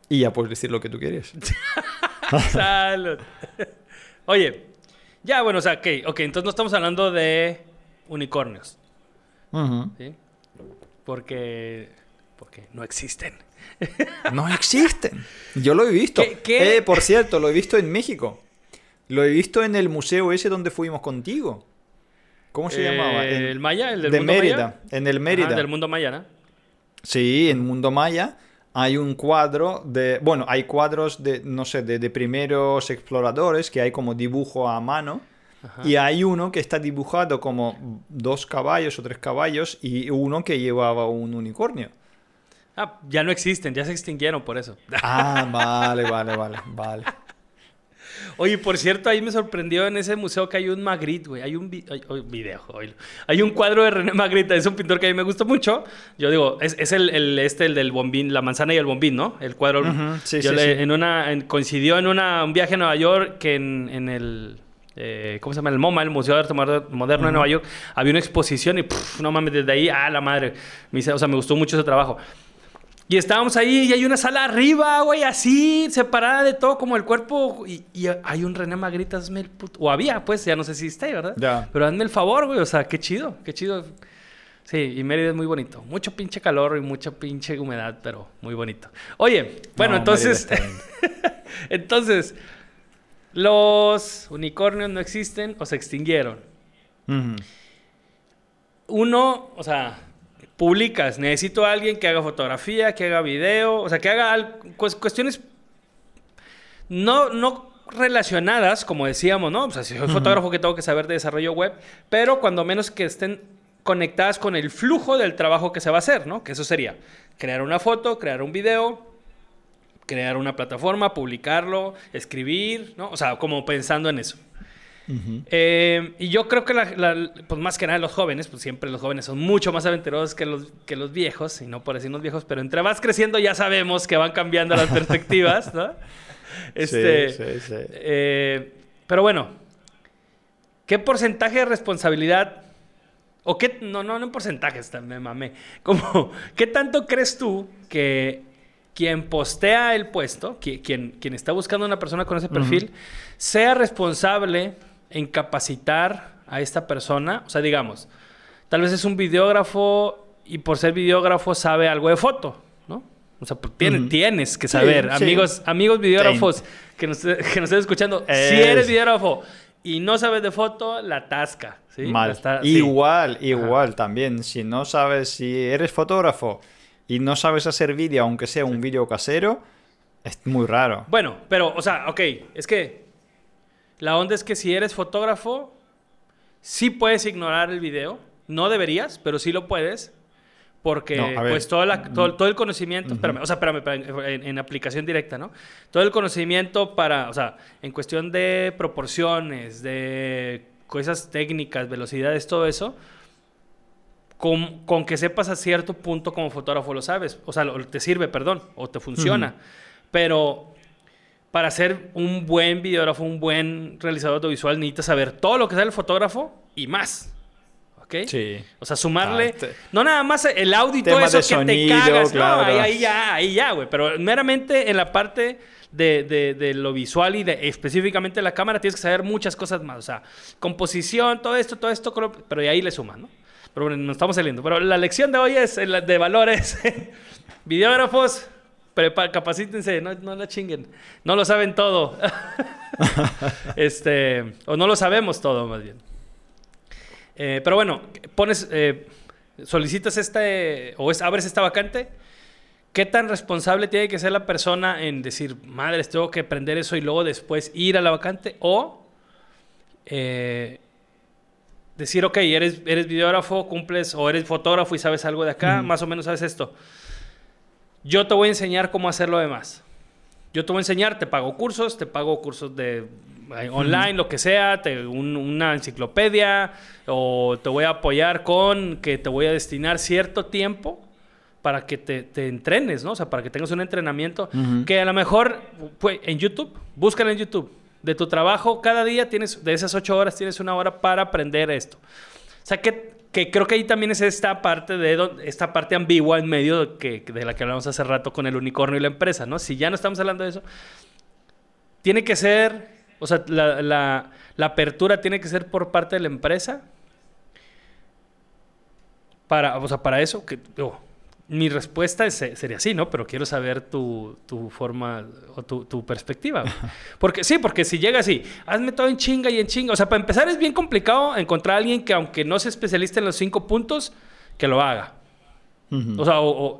[SPEAKER 2] Y ya puedes decir lo que tú quieres.
[SPEAKER 1] Salud. Oye, ya bueno, o sea, ok, ok, entonces no estamos hablando de unicornios. ¿Sí? Porque, porque no existen.
[SPEAKER 2] no existen. Yo lo he visto. ¿Qué, Eh, por cierto, lo he visto en México. Lo he visto en el museo ese donde fuimos contigo. ¿Cómo se llamaba?
[SPEAKER 1] ¿El Maya? ¿El del
[SPEAKER 2] de
[SPEAKER 1] mundo
[SPEAKER 2] Mérida. En el Mérida. Ah,
[SPEAKER 1] del mundo Maya, ¿no?
[SPEAKER 2] Sí, en Mundo Maya hay un cuadro de. Bueno, hay cuadros de, no sé, de, primeros exploradores que hay como dibujo a mano. Y hay uno que está dibujado como dos caballos o tres caballos y uno que llevaba un unicornio.
[SPEAKER 1] Ah, ya no existen, ya se extinguieron por eso.
[SPEAKER 2] Ah, vale, vale, vale, vale.
[SPEAKER 1] Oye, por cierto, ahí me sorprendió en ese museo que hay un Magritte, güey. Hay un video, Hay un cuadro de René Magritte, es un pintor que a mí me gusta mucho. Yo digo, es, el, este, el del bombín, la manzana y el bombín, ¿no? El cuadro.
[SPEAKER 2] sí,
[SPEAKER 1] sí, En una, coincidió en una, un viaje a Nueva York que en, el... Eh, ¿cómo se llama? El MoMA, el Museo de Arte Moderno de Nueva York, había una exposición y no mames, desde ahí, ah, la madre, me, o sea, me gustó mucho ese trabajo. Y estábamos ahí y hay una sala arriba, güey, así, separada de todo, como el cuerpo. Y, hay un René Magritte, hazme el puto. O había, pues, ya no sé si está ¿verdad?
[SPEAKER 2] Ya.
[SPEAKER 1] Pero hazme el favor, güey, o sea, qué chido, qué chido. Sí, y Mérida es muy bonito. Mucho pinche calor y mucha pinche humedad, pero muy bonito. Oye, bueno, entonces. entonces, los unicornios no existen o se extinguieron. Uno, o sea publicas, necesito a alguien que haga fotografía, que haga video, o sea, que haga cuestiones no, no relacionadas, como decíamos, ¿no? O sea, si soy fotógrafo que tengo que saber de desarrollo web, pero cuando menos que estén conectadas con el flujo del trabajo que se va a hacer, ¿no? Que eso sería crear una foto, crear un video, crear una plataforma, publicarlo, escribir, ¿no? O sea, como pensando en eso. Eh, y yo creo que, pues más que nada los jóvenes, pues siempre los jóvenes son mucho más aventurosos que los, que los viejos, y no por decirnos viejos, pero entre vas creciendo ya sabemos que van cambiando las perspectivas, ¿no? Este, sí, sí, sí. Eh, pero bueno, ¿qué porcentaje de responsabilidad, o qué, no, no, no en porcentajes, me mamé, como, ¿qué tanto crees tú que quien postea el puesto, quien, quien está buscando una persona con ese perfil, sea responsable en capacitar a esta persona? O sea, digamos, tal vez es un videógrafo y por ser videógrafo sabe algo de foto, ¿no? O sea, pues, tienes que saber, amigos, amigos videógrafos que nos, que nos estén escuchando, si eres videógrafo y no sabes de foto, la tasca. ¿sí?
[SPEAKER 2] Mal. igual, igual también. Si no sabes, si eres fotógrafo y no sabes hacer vídeo, aunque sea un vídeo casero, es muy raro.
[SPEAKER 1] Bueno, pero, o sea, ok, es que la onda es que si eres fotógrafo, sí puedes ignorar el video. No deberías, pero sí lo puedes. Porque, pues, todo, todo, el conocimiento, espérame, o sea, espérame, en, aplicación directa, ¿no? Todo el conocimiento para, o sea, en cuestión de proporciones, de cosas técnicas, velocidades, todo eso, con, con, que sepas a cierto punto como fotógrafo lo sabes, o sea, te sirve, perdón, o te funciona. Pero para ser un buen videógrafo, un buen realizador audiovisual, necesitas saber todo lo que sabe el fotógrafo y más. Sí. O sea, sumarle. Ah, no nada más el audio y todo eso que te cagas. No, ahí, ya, ahí ya, güey. Pero meramente en la parte de, lo visual y de específicamente la cámara tienes que saber muchas cosas más. O sea, composición, todo esto, todo esto, pero ahí le suman, ¿no? Pero bueno, nos estamos saliendo. Pero la lección de hoy es de valores. Videógrafos, capacítense, no, no la chinguen. No lo saben todo. este, o no lo sabemos todo, más bien. Eh, pero bueno, pones, eh, solicitas este, o es, abres esta vacante. ¿Qué tan responsable tiene que ser la persona en decir, madres, tengo que aprender eso y luego después ir a la vacante? O eh, decir, ok, eres, eres videógrafo, cumples, o eres fotógrafo y sabes algo de acá, más o menos sabes esto. Yo te voy a enseñar cómo hacer lo demás. Yo te voy a enseñar, te pago cursos, te pago cursos de online, lo que sea, una enciclopedia, o te voy a apoyar con que te voy a destinar cierto tiempo para que te, entrenes, ¿no? O sea, para que tengas un entrenamiento que a lo mejor pues, en YouTube, búscalo en YouTube. De tu trabajo, cada día tienes, de esas ocho horas, tienes una hora para aprender esto. O sea, que, que creo que ahí también es esta parte de esta parte ambigua en medio de, que, de la que hablamos hace rato con el unicornio y la empresa, ¿no? Si ya no estamos hablando de eso, tiene que ser o sea, la, apertura tiene que ser por parte de la empresa. Para, o sea, para eso, que, mi respuesta sería así, ¿no? Pero quiero saber tu, forma o tu, perspectiva. Porque sí, porque si llega así, hazme todo en chinga y en chinga. O sea, para empezar es bien complicado encontrar a alguien que aunque no sea especialista en los cinco puntos, que lo haga. O sea, o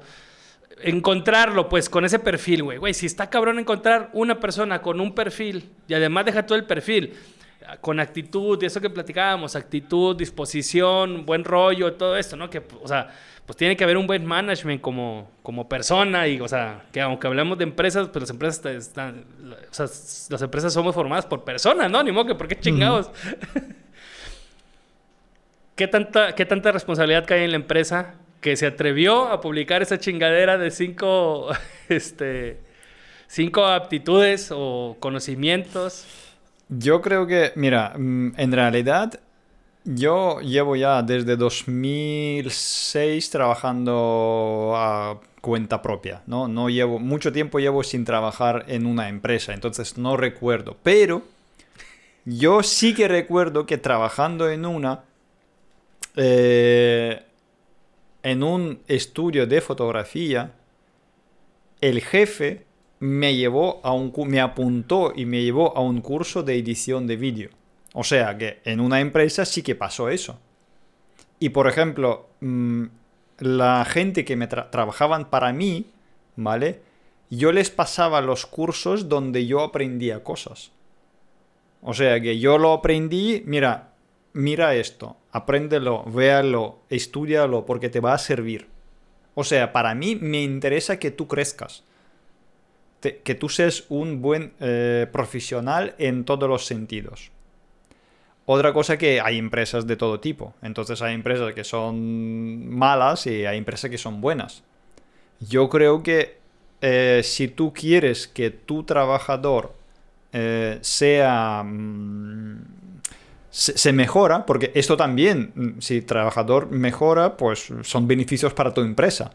[SPEAKER 1] encontrarlo, pues, con ese perfil, güey. Güey, si está cabrón encontrar una persona con un perfil y además deja todo el perfil con actitud, y eso que platicábamos, actitud, disposición, buen rollo, todo esto, ¿no? Que, o sea, pues tiene que haber un buen management como, como persona y, o sea, que aunque hablamos de empresas, pues las empresas están, o sea, las empresas somos formadas por personas, ¿no? Ni modo que, ¿por qué chingados? ¿Qué, tanta, ¿Qué tanta responsabilidad cae en la empresa que se atrevió a publicar esa chingadera de cinco, este, cinco aptitudes o conocimientos?
[SPEAKER 2] Yo creo que, mira, mm, en realidad yo llevo ya desde 2006 trabajando a cuenta propia, ¿no? No llevo, mucho tiempo llevo sin trabajar en una empresa, entonces no recuerdo, pero yo sí que recuerdo que trabajando en una, eh, en un estudio de fotografía, el jefe me llevó a un me apuntó y me llevó a un curso de edición de vídeo. O sea que en una empresa sí que pasó eso. Y por ejemplo, mm, la gente que me trabajaban para mí, ¿vale? Yo les pasaba los cursos donde yo aprendía cosas. O sea que yo lo aprendí, mira, mira esto, apréndelo, véalo, estudialo porque te va a servir. O sea, para mí me interesa que tú crezcas. que tú seas un buen eh, profesional en todos los sentidos. Otra cosa que hay empresas de todo tipo. Entonces hay empresas que son malas y hay empresas que son buenas. Yo creo que eh, si tú quieres que tu trabajador eh, sea... Mm, se, mejora, porque esto también, mm, si el trabajador mejora, pues son beneficios para tu empresa.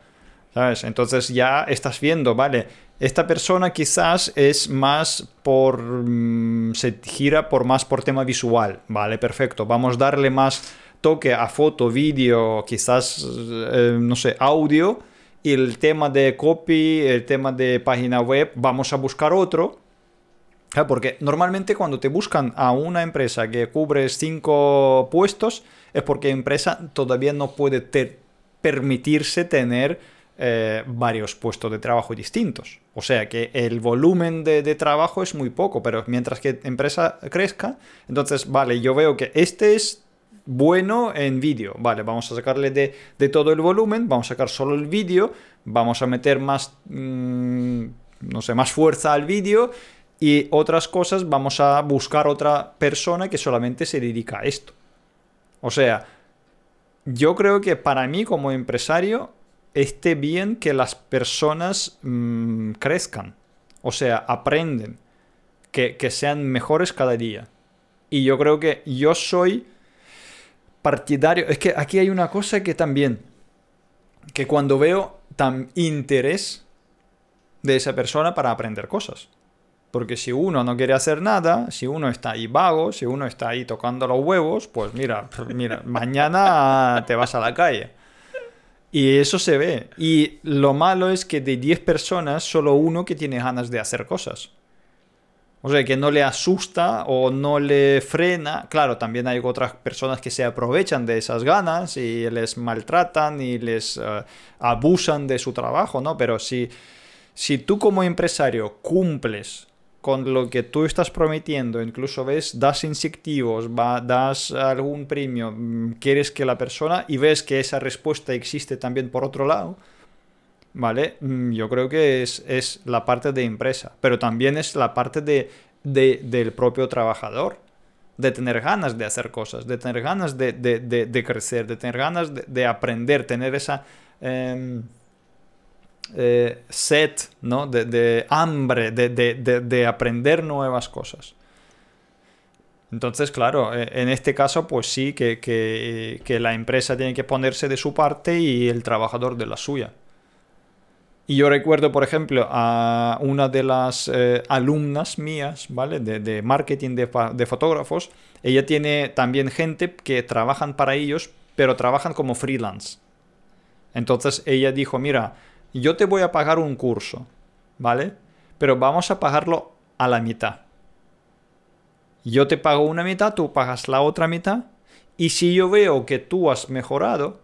[SPEAKER 2] Entonces ya estás viendo, vale, esta persona quizás es más por... mm, se gira por más por tema visual, vale, perfecto. Vamos a darle más toque a foto, vídeo, quizás, eh, no sé, audio. Y el tema de copy, el tema de página web, vamos a buscar otro. Porque normalmente cuando te buscan a una empresa que cubre cinco puestos, es porque la empresa todavía no puede permitirse tener eh, varios puestos de trabajo distintos. O sea que el volumen de, trabajo es muy poco, pero mientras que empresa crezca, entonces, vale, yo veo que este es bueno en vídeo. Vale, vamos a sacarle de, de todo el volumen, vamos a sacar solo el vídeo, vamos a meter más, mm, no sé, más fuerza al vídeo y otras cosas vamos a buscar otra persona que solamente se dedica a esto. O sea, yo creo que para mí como empresario esté bien que las personas mm, crezcan, o sea, aprenden, que, que sean mejores cada día. Y yo creo que yo soy partidario, es que aquí hay una cosa que también, que cuando veo tan interés de esa persona para aprender cosas. Porque si uno no quiere hacer nada, si uno está ahí vago, si uno está ahí tocando los huevos, pues mira, mira, mañana te vas a la calle. Y eso se ve. Y lo malo es que de 10 personas, solo uno que tiene ganas de hacer cosas. O sea, que no le asusta o no le frena. Claro, también hay otras personas que se aprovechan de esas ganas y les maltratan y les eh, abusan de su trabajo, ¿no? Pero si, si tú como empresario cumples con lo que tú estás prometiendo, incluso ves, das incentivos, das algún premio, mm, quieres que la persona y ves que esa respuesta existe también por otro lado, ¿vale? Mm, Yo creo que es, es la parte de empresa, pero también es la parte de, de- del propio trabajador, de tener ganas de hacer cosas, de tener ganas de, de- crecer, de tener ganas de, de aprender, tener esa em, eh, sed, ¿no? De, hambre, de, de- de- de aprender nuevas cosas. Entonces, claro, eh, en este caso, pues sí que, que- que la empresa tiene que ponerse de su parte y el trabajador de la suya. Y yo recuerdo, por ejemplo, a una de las eh, alumnas mías, ¿vale? De, marketing de, de fotógrafos. Ella tiene también gente que trabajan para ellos, pero trabajan como freelance. Entonces ella dijo, mira, yo te voy a pagar un curso, ¿vale? Pero vamos a pagarlo a la mitad. Yo te pago una mitad, tú pagas la otra mitad. Y si yo veo que tú has mejorado,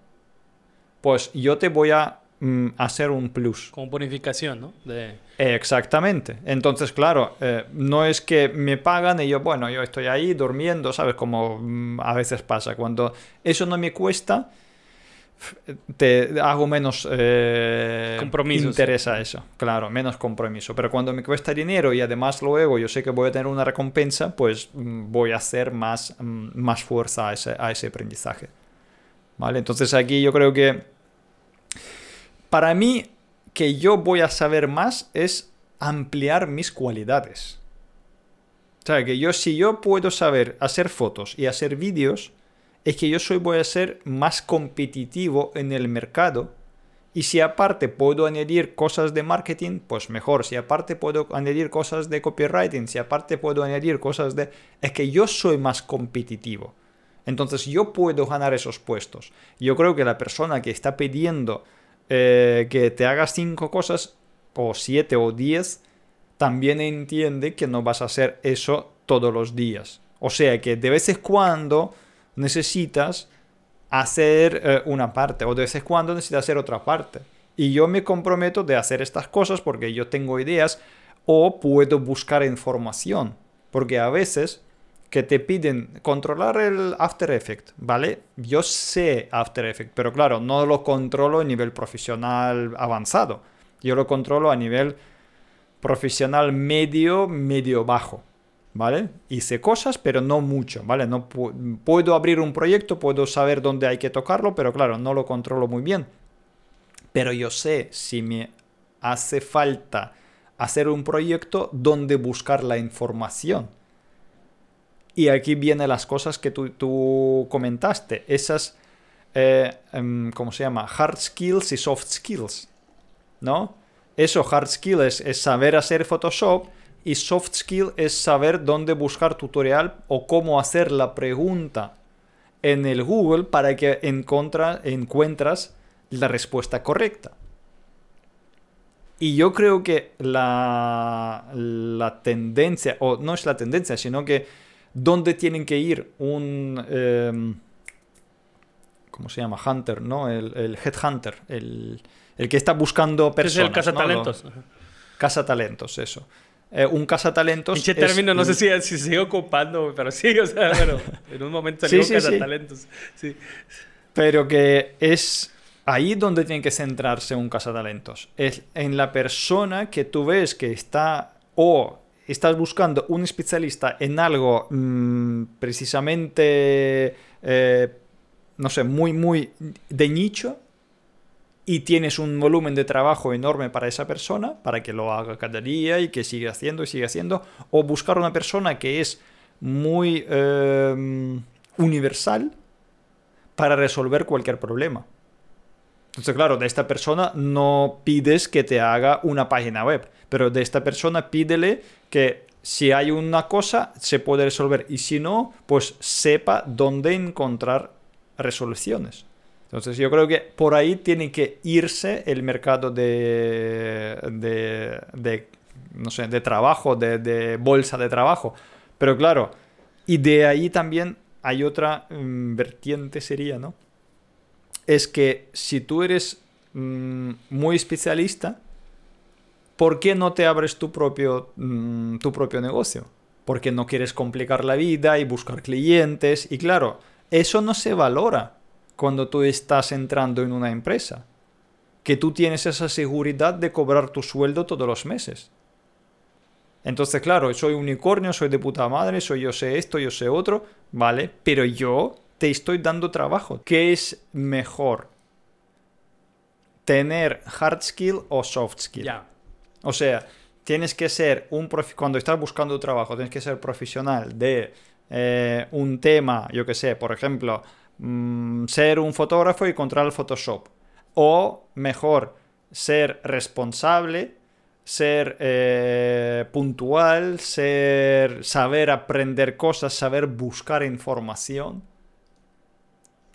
[SPEAKER 2] pues yo te voy a mm, hacer un plus.
[SPEAKER 1] Como bonificación, ¿no? De...
[SPEAKER 2] Exactamente. Entonces, claro, eh, no es que me pagan y yo, bueno, yo estoy ahí durmiendo, ¿sabes? Como mm, a veces pasa. Cuando eso no me cuesta, te hago menos eh,
[SPEAKER 1] Compromiso,
[SPEAKER 2] interés a eso. Claro, menos compromiso. Pero cuando me cuesta dinero y además luego yo sé que voy a tener una recompensa, pues mm, voy a hacer más, mm, más fuerza a ese, a ese aprendizaje. ¿Vale? Entonces aquí yo creo que para mí que yo voy a saber más es ampliar mis cualidades. O sea, que yo si yo puedo saber hacer fotos y hacer vídeos, es que yo soy voy a ser más competitivo en el mercado. Y si aparte puedo añadir cosas de marketing, pues mejor. Si aparte puedo añadir cosas de copywriting, si aparte puedo añadir cosas de... Es que yo soy más competitivo. Entonces yo puedo ganar esos puestos. Yo creo que la persona que está pidiendo eh, que te hagas cinco cosas, o siete o diez, también entiende que no vas a hacer eso todos los días. O sea que de vez en cuando necesitas hacer eh, una parte o de vez en cuando necesitas hacer otra parte. Y yo me comprometo de hacer estas cosas porque yo tengo ideas o puedo buscar información. Porque a veces que te piden controlar el After Effects, ¿vale? Yo sé After Effects, pero claro, no lo controlo a nivel profesional avanzado. Yo lo controlo a nivel profesional medio, medio bajo, ¿vale? Hice cosas, pero no mucho, ¿vale? No pu- puedo abrir un proyecto, puedo saber dónde hay que tocarlo, pero claro, no lo controlo muy bien. Pero yo sé si me hace falta hacer un proyecto, dónde buscar la información. Y aquí vienen las cosas que tú, tú comentaste, esas, eh, em, ¿cómo se llama? Hard skills y soft skills. ¿no? Eso, hard skill es, es saber hacer Photoshop y soft skill es saber dónde buscar tutorial o cómo hacer la pregunta en el Google para que encontra, encuentras la respuesta correcta. Y yo creo que la, la tendencia, o no es la tendencia, sino que dónde tienen que ir un... em, ¿Cómo se llama? Hunter, ¿no? El, el headhunter, el, el que está buscando
[SPEAKER 1] Es
[SPEAKER 2] personas.
[SPEAKER 1] el cazatalentos.
[SPEAKER 2] ¿no? Cazatalentos, eso. Eh, un cazatalentos.
[SPEAKER 1] Pinche
[SPEAKER 2] es-
[SPEAKER 1] término, no sé si, si sigue ocupando, pero sí, o sea, bueno, en un momento salió
[SPEAKER 2] sí, sí.
[SPEAKER 1] cazatalentos. Sí.
[SPEAKER 2] Pero que es ahí donde tiene que centrarse un cazatalentos. Es en la persona que tú ves que está o estás buscando un especialista en algo mm, precisamente, eh, no sé, muy, muy de nicho y tienes un volumen de trabajo enorme para esa persona, para que lo haga cada día y que siga haciendo y siga haciendo, o buscar una persona que es muy eh, universal para resolver cualquier problema. Entonces, claro, de esta persona no pides que te haga una página web, pero de esta persona pídele que si hay una cosa se puede resolver y si no, pues sepa dónde encontrar resoluciones. Entonces yo creo que por ahí tiene que irse el mercado de, de, de, no sé, de trabajo, de, bolsa de trabajo. Pero claro, y de ahí también hay otra mm, vertiente sería, ¿no? Es que si tú eres mm, muy especialista, ¿por qué no te abres tu propio, mm, tu propio negocio? Porque no quieres complicar la vida y buscar clientes. Y claro, eso no se valora cuando tú estás entrando en una empresa. Que tú tienes esa seguridad de cobrar tu sueldo todos los meses. Entonces, claro, soy unicornio, soy de puta madre, soy yo sé esto, yo sé otro, ¿vale? Pero yo te estoy dando trabajo. ¿Qué es mejor? ¿Tener hard skill o soft skill?
[SPEAKER 1] Ya.
[SPEAKER 2] O sea, tienes que ser un profi- cuando estás buscando trabajo, tienes que ser profesional de eh, un tema, yo que sé, por ejemplo, mm, ser un fotógrafo y controlar Photoshop. O mejor, ser responsable, ser eh, puntual, ser saber aprender cosas, saber buscar información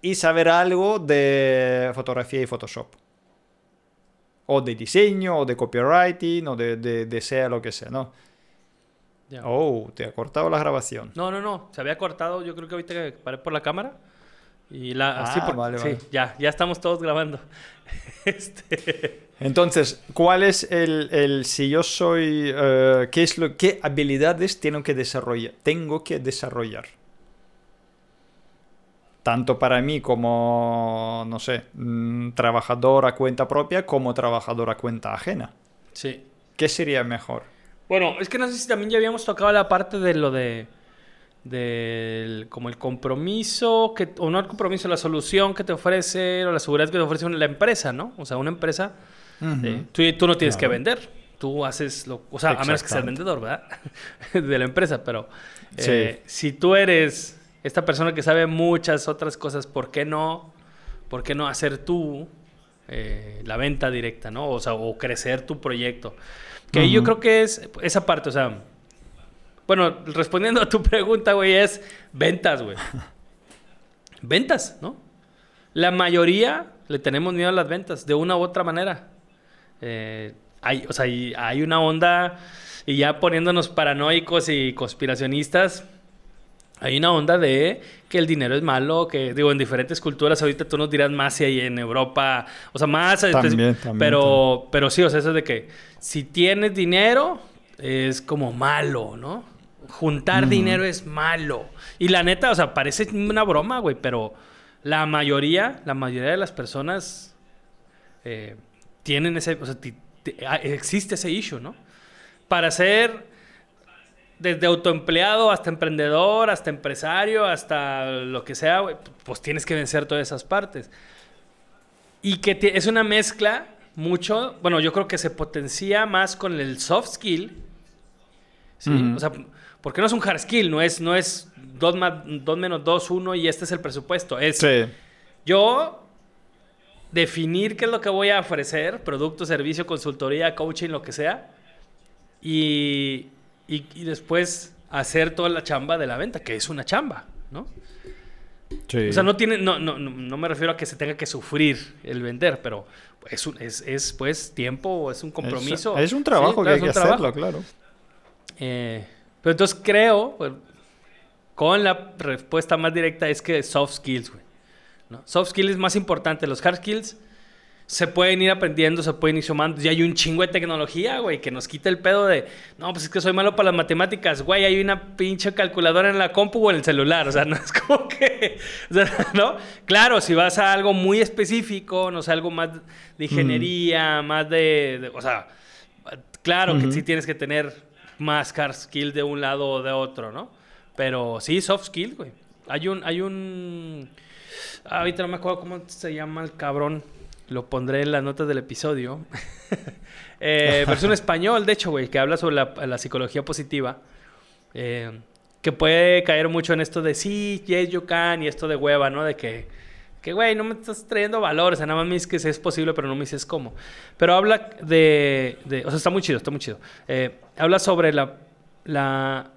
[SPEAKER 2] y saber algo de fotografía y Photoshop o de diseño, o de copywriting, o de, de- de sea lo que sea, ¿no?
[SPEAKER 1] ya.
[SPEAKER 2] Oh, te ha cortado la grabación.
[SPEAKER 1] No, no, no. Se había cortado. Yo creo que ahorita que paré por la cámara. Y la.
[SPEAKER 2] Ah,
[SPEAKER 1] sí, por-
[SPEAKER 2] vale,
[SPEAKER 1] sí,
[SPEAKER 2] vale.
[SPEAKER 1] ya, ya estamos todos grabando. este.
[SPEAKER 2] Entonces, ¿cuál es el, el- si yo soy, eh, qué es lo, qué habilidades tengo que desarrollar, tengo que desarrollar? Tanto para mí como, no sé, mm, trabajador a cuenta propia, como trabajador a cuenta ajena.
[SPEAKER 1] Sí.
[SPEAKER 2] ¿Qué sería mejor?
[SPEAKER 1] Bueno, es que no sé si también ya habíamos tocado la parte de lo de. Del como el compromiso, que, o no el compromiso, la solución que te ofrece, o la seguridad que te ofrece la empresa, ¿no? O sea, una empresa. eh, tú, tú no tienes que
[SPEAKER 2] Claro.
[SPEAKER 1] vender. Tú haces lo. O sea, a menos que seas vendedor, ¿verdad? de la empresa, pero. eh, Si tú eres esta persona que sabe muchas otras cosas, ¿por qué no? ¿Por qué no hacer tú eh, la venta directa, ¿no? O sea, o crecer tu proyecto. Que ahí yo
[SPEAKER 2] Ujú.
[SPEAKER 1] creo que es esa parte, o sea. Bueno, respondiendo a tu pregunta, güey, es ventas, güey. ventas, ¿no? La mayoría le tenemos miedo a las ventas, de una u otra manera. Eh, hay, o sea, hay, una onda, y ya poniéndonos paranoicos y conspiracionistas, hay una onda de que el dinero es malo, que digo, en diferentes culturas, ahorita tú nos dirás más si hay en Europa, o sea, más,
[SPEAKER 2] También,
[SPEAKER 1] espe-
[SPEAKER 2] también,
[SPEAKER 1] pero, pero sí, o sea, eso de que si tienes dinero es como malo, ¿no? Juntar dinero es malo. Y la neta, o sea, parece una broma, güey, pero la mayoría, la mayoría de las personas eh, tienen ese, o sea, ah, existe ese issue, ¿no? Para ser desde autoempleado hasta emprendedor, hasta empresario, hasta lo que sea, güey, pues tienes que vencer todas esas partes. Y que es una mezcla mucho, bueno, yo creo que se potencia más con el soft skill. ¿sí? O sea, porque no es un hard skill, no es, no es 2 menos 2, 1 y este es el presupuesto. Es
[SPEAKER 2] Sí.
[SPEAKER 1] yo definir qué es lo que voy a ofrecer, producto, servicio, consultoría, coaching, lo que sea, y, y, y después hacer toda la chamba de la venta, que es una chamba, ¿no?
[SPEAKER 2] Sí.
[SPEAKER 1] O sea, no tiene, no, no, no, me refiero a que se tenga que sufrir el vender, pero es, un, es, es pues tiempo, es un compromiso.
[SPEAKER 2] Es, es un trabajo
[SPEAKER 1] Sí,
[SPEAKER 2] que hay que
[SPEAKER 1] trabajo.
[SPEAKER 2] hacerlo, claro.
[SPEAKER 1] Eh, pero entonces creo, pues, con la respuesta más directa es que soft skills, güey. ¿no? Soft skills es más importante. Los hard skills se pueden ir aprendiendo, se pueden ir sumando. Ya hay un chingo de tecnología, güey, que nos quita el pedo de, no, pues es que soy malo para las matemáticas, güey, hay una pinche calculadora en la compu o en el celular. O sea, no es como que, o sea, ¿no? Claro, si vas a algo muy específico, no sé, algo más de ingeniería, más de, de- o sea, claro que sí tienes que tener más hard skill de un lado o de otro, ¿no? Pero sí, soft skill, güey. Hay un, hay un... ah, ahorita no me acuerdo cómo se llama el cabrón. Lo pondré en las notas del episodio. eh, un español, de hecho, güey, que habla sobre la, la psicología positiva. Eh, que puede caer mucho en esto de sí, yes, you can, y esto de hueva, ¿no? De que, que güey, no me estás trayendo valor, o sea, nada más me dices que es posible, pero no me dices cómo. Pero habla de, de- o sea, está muy chido, está muy chido. Eh, habla sobre la, la,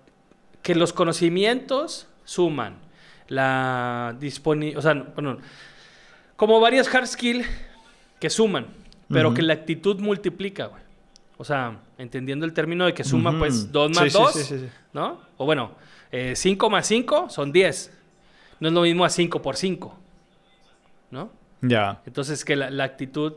[SPEAKER 1] que los conocimientos suman, la disponibilidad, o sea, bueno, como varias hard skill que suman, pero que la actitud multiplica, güey. O sea, entendiendo el término de que suma, pues, 2
[SPEAKER 2] Sí,
[SPEAKER 1] más
[SPEAKER 2] sí,
[SPEAKER 1] 2,
[SPEAKER 2] sí, sí, sí.
[SPEAKER 1] ¿no? O bueno, 5 más 5 son 10. No es lo mismo a 5 por 5, ¿no?
[SPEAKER 2] Ya.
[SPEAKER 1] Entonces, que la, la actitud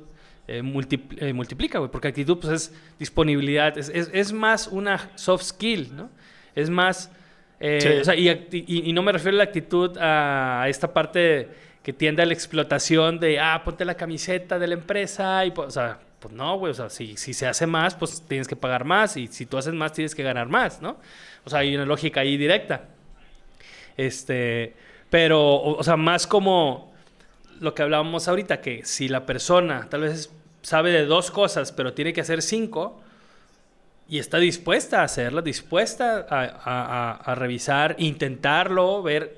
[SPEAKER 1] eh, multipl- eh, multiplica, güey, porque actitud, pues, es disponibilidad, es, es- es más una soft skill, ¿no? Es más, eh,
[SPEAKER 2] Sí.
[SPEAKER 1] o sea, y, y- y no me refiero a la actitud a esta parte que tiende a la explotación de, ah, ponte la camiseta de la empresa, y, po- o sea, pues no, güey, o sea, si, si se hace más, pues tienes que pagar más, y si tú haces más, tienes que ganar más, ¿no? O sea, hay una lógica ahí directa. Este, pero, o, o sea, más como lo que hablábamos ahorita, que si la persona tal vez sabe de dos cosas, pero tiene que hacer cinco, y está dispuesta a hacerlo, dispuesta a, a- a- a revisar, intentarlo, ver,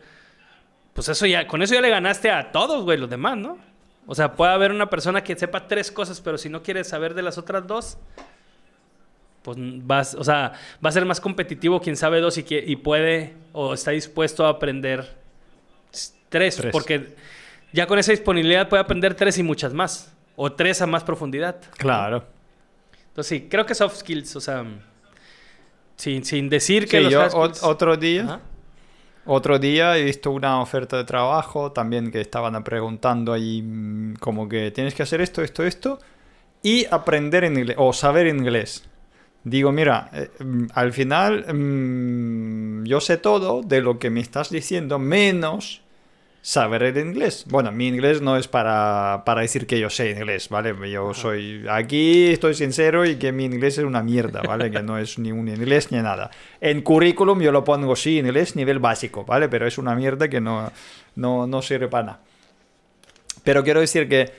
[SPEAKER 1] pues eso ya, con eso ya le ganaste a todos, güey, los demás, ¿no? O sea, puede haber una persona que sepa tres cosas, pero si no quiere saber de las otras dos, pues vas, o sea, va a ser más competitivo quien sabe dos y, que- y puede o está dispuesto a aprender tres,
[SPEAKER 2] Tres.
[SPEAKER 1] porque ya con esa disponibilidad puede aprender tres y muchas más, o tres a más profundidad.
[SPEAKER 2] Claro.
[SPEAKER 1] Entonces sí, creo que soft skills, o sea, sin, sin decir que
[SPEAKER 2] Sí,
[SPEAKER 1] los
[SPEAKER 2] yo
[SPEAKER 1] skills-
[SPEAKER 2] otro día,
[SPEAKER 1] Ajá.
[SPEAKER 2] otro día he visto una oferta de trabajo también que estaban preguntando ahí mm, como que tienes que hacer esto, esto, esto y aprender en inglés o saber inglés. Digo, mira, eh, mm, al final mm, yo sé todo de lo que me estás diciendo menos saber el inglés. Bueno, mi inglés no es para, para decir que yo sé inglés, ¿vale? Yo soy aquí, estoy sincero y que mi inglés es una mierda, ¿vale? Que no es ni un inglés ni nada. En currículum yo lo pongo sí, inglés nivel básico, ¿vale? Pero es una mierda que no, no, no sirve para nada. Pero quiero decir que,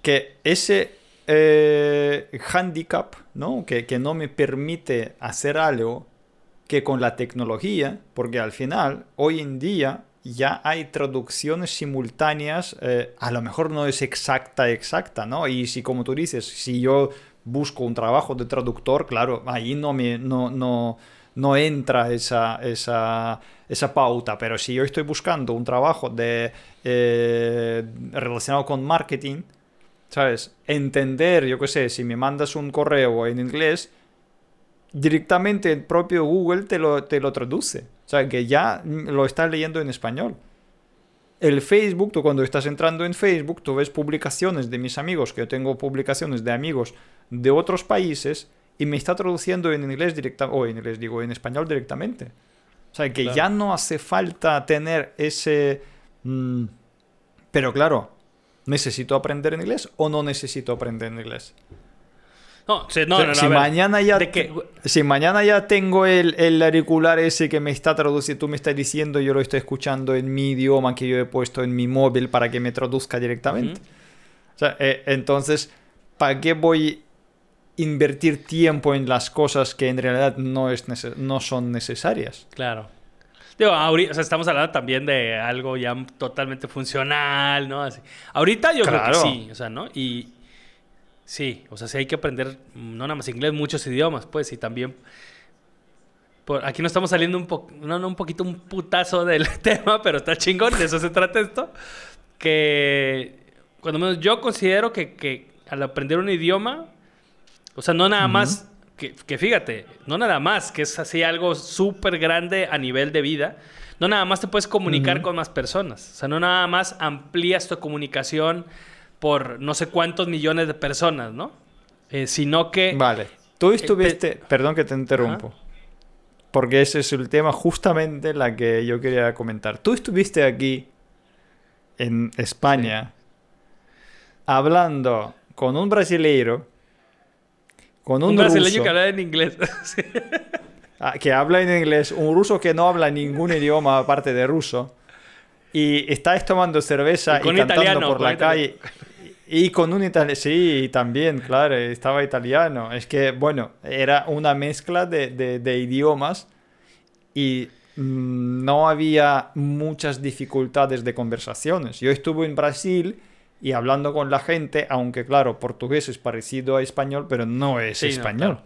[SPEAKER 2] que ese eh, handicap, ¿no? Que, que no me permite hacer algo que con la tecnología, porque al final, hoy en día, ya hay traducciones simultáneas, eh, a lo mejor no es exacta, exacta, ¿no? Y si, como tú dices, si yo busco un trabajo de traductor, claro, ahí no me no, no, no entra esa, esa, esa pauta, pero si yo estoy buscando un trabajo de, eh, relacionado con marketing, ¿sabes? Entender, yo qué sé, si me mandas un correo en inglés, directamente el propio Google te lo, te lo traduce. O sea, que ya lo estás leyendo en español. El Facebook, tú cuando estás entrando en Facebook, tú ves publicaciones de mis amigos, que yo tengo publicaciones de amigos de otros países, y me está traduciendo en inglés directamente, o en inglés digo, en español directamente. O sea, que
[SPEAKER 1] Claro.
[SPEAKER 2] ya no hace falta tener ese... mm, pero claro, ¿necesito aprender inglés o no necesito aprender inglés?
[SPEAKER 1] No, sí, no,
[SPEAKER 2] O sea,
[SPEAKER 1] no, no,
[SPEAKER 2] si mañana ya
[SPEAKER 1] de que-
[SPEAKER 2] si mañana ya tengo el, el auricular ese que me está traduciendo, tú me estás diciendo, yo lo estoy escuchando en mi idioma que yo he puesto en mi móvil para que me traduzca directamente.
[SPEAKER 1] Ujú.
[SPEAKER 2] O sea, eh, entonces, ¿para qué voy a invertir tiempo en las cosas que en realidad no, es no son necesarias?
[SPEAKER 1] Claro. Digo, ahorita, o sea, estamos hablando también de algo ya totalmente funcional, ¿no? Así. Ahorita yo creo que sí, o sea, ¿no? Y sí, o sea, sí hay que aprender, no nada más inglés, muchos idiomas, pues, y también... Por, aquí no estamos saliendo un poco, no, no, un poquito un putazo del tema, pero está chingón, de eso se trata esto. Que, cuando menos yo considero que, que al aprender un idioma, o sea, no nada más que, fíjate, no nada más, que es así algo súper grande a nivel de vida, no nada más te puedes comunicar con más personas, o sea, no nada más amplías tu comunicación por no sé cuántos millones de personas, ¿no? Eh, sino que...
[SPEAKER 2] Vale, tú eh, estuviste, perdón que te interrumpo, porque ese es el tema justamente la que yo quería comentar. Tú estuviste aquí en España hablando con un brasileiro un,
[SPEAKER 1] brasileño que habla en inglés.
[SPEAKER 2] Ah, que habla en inglés, un ruso que no habla ningún idioma aparte de ruso. Y estáis tomando cerveza y, cantando por la calle. Y con un italiano, sí, también, claro, estaba italiano. Es que, bueno, era una mezcla de, de idiomas y mm, no había muchas dificultades de conversaciones. Yo estuve en Brasil y hablando con la gente, aunque claro, portugués es parecido a español, pero no es español.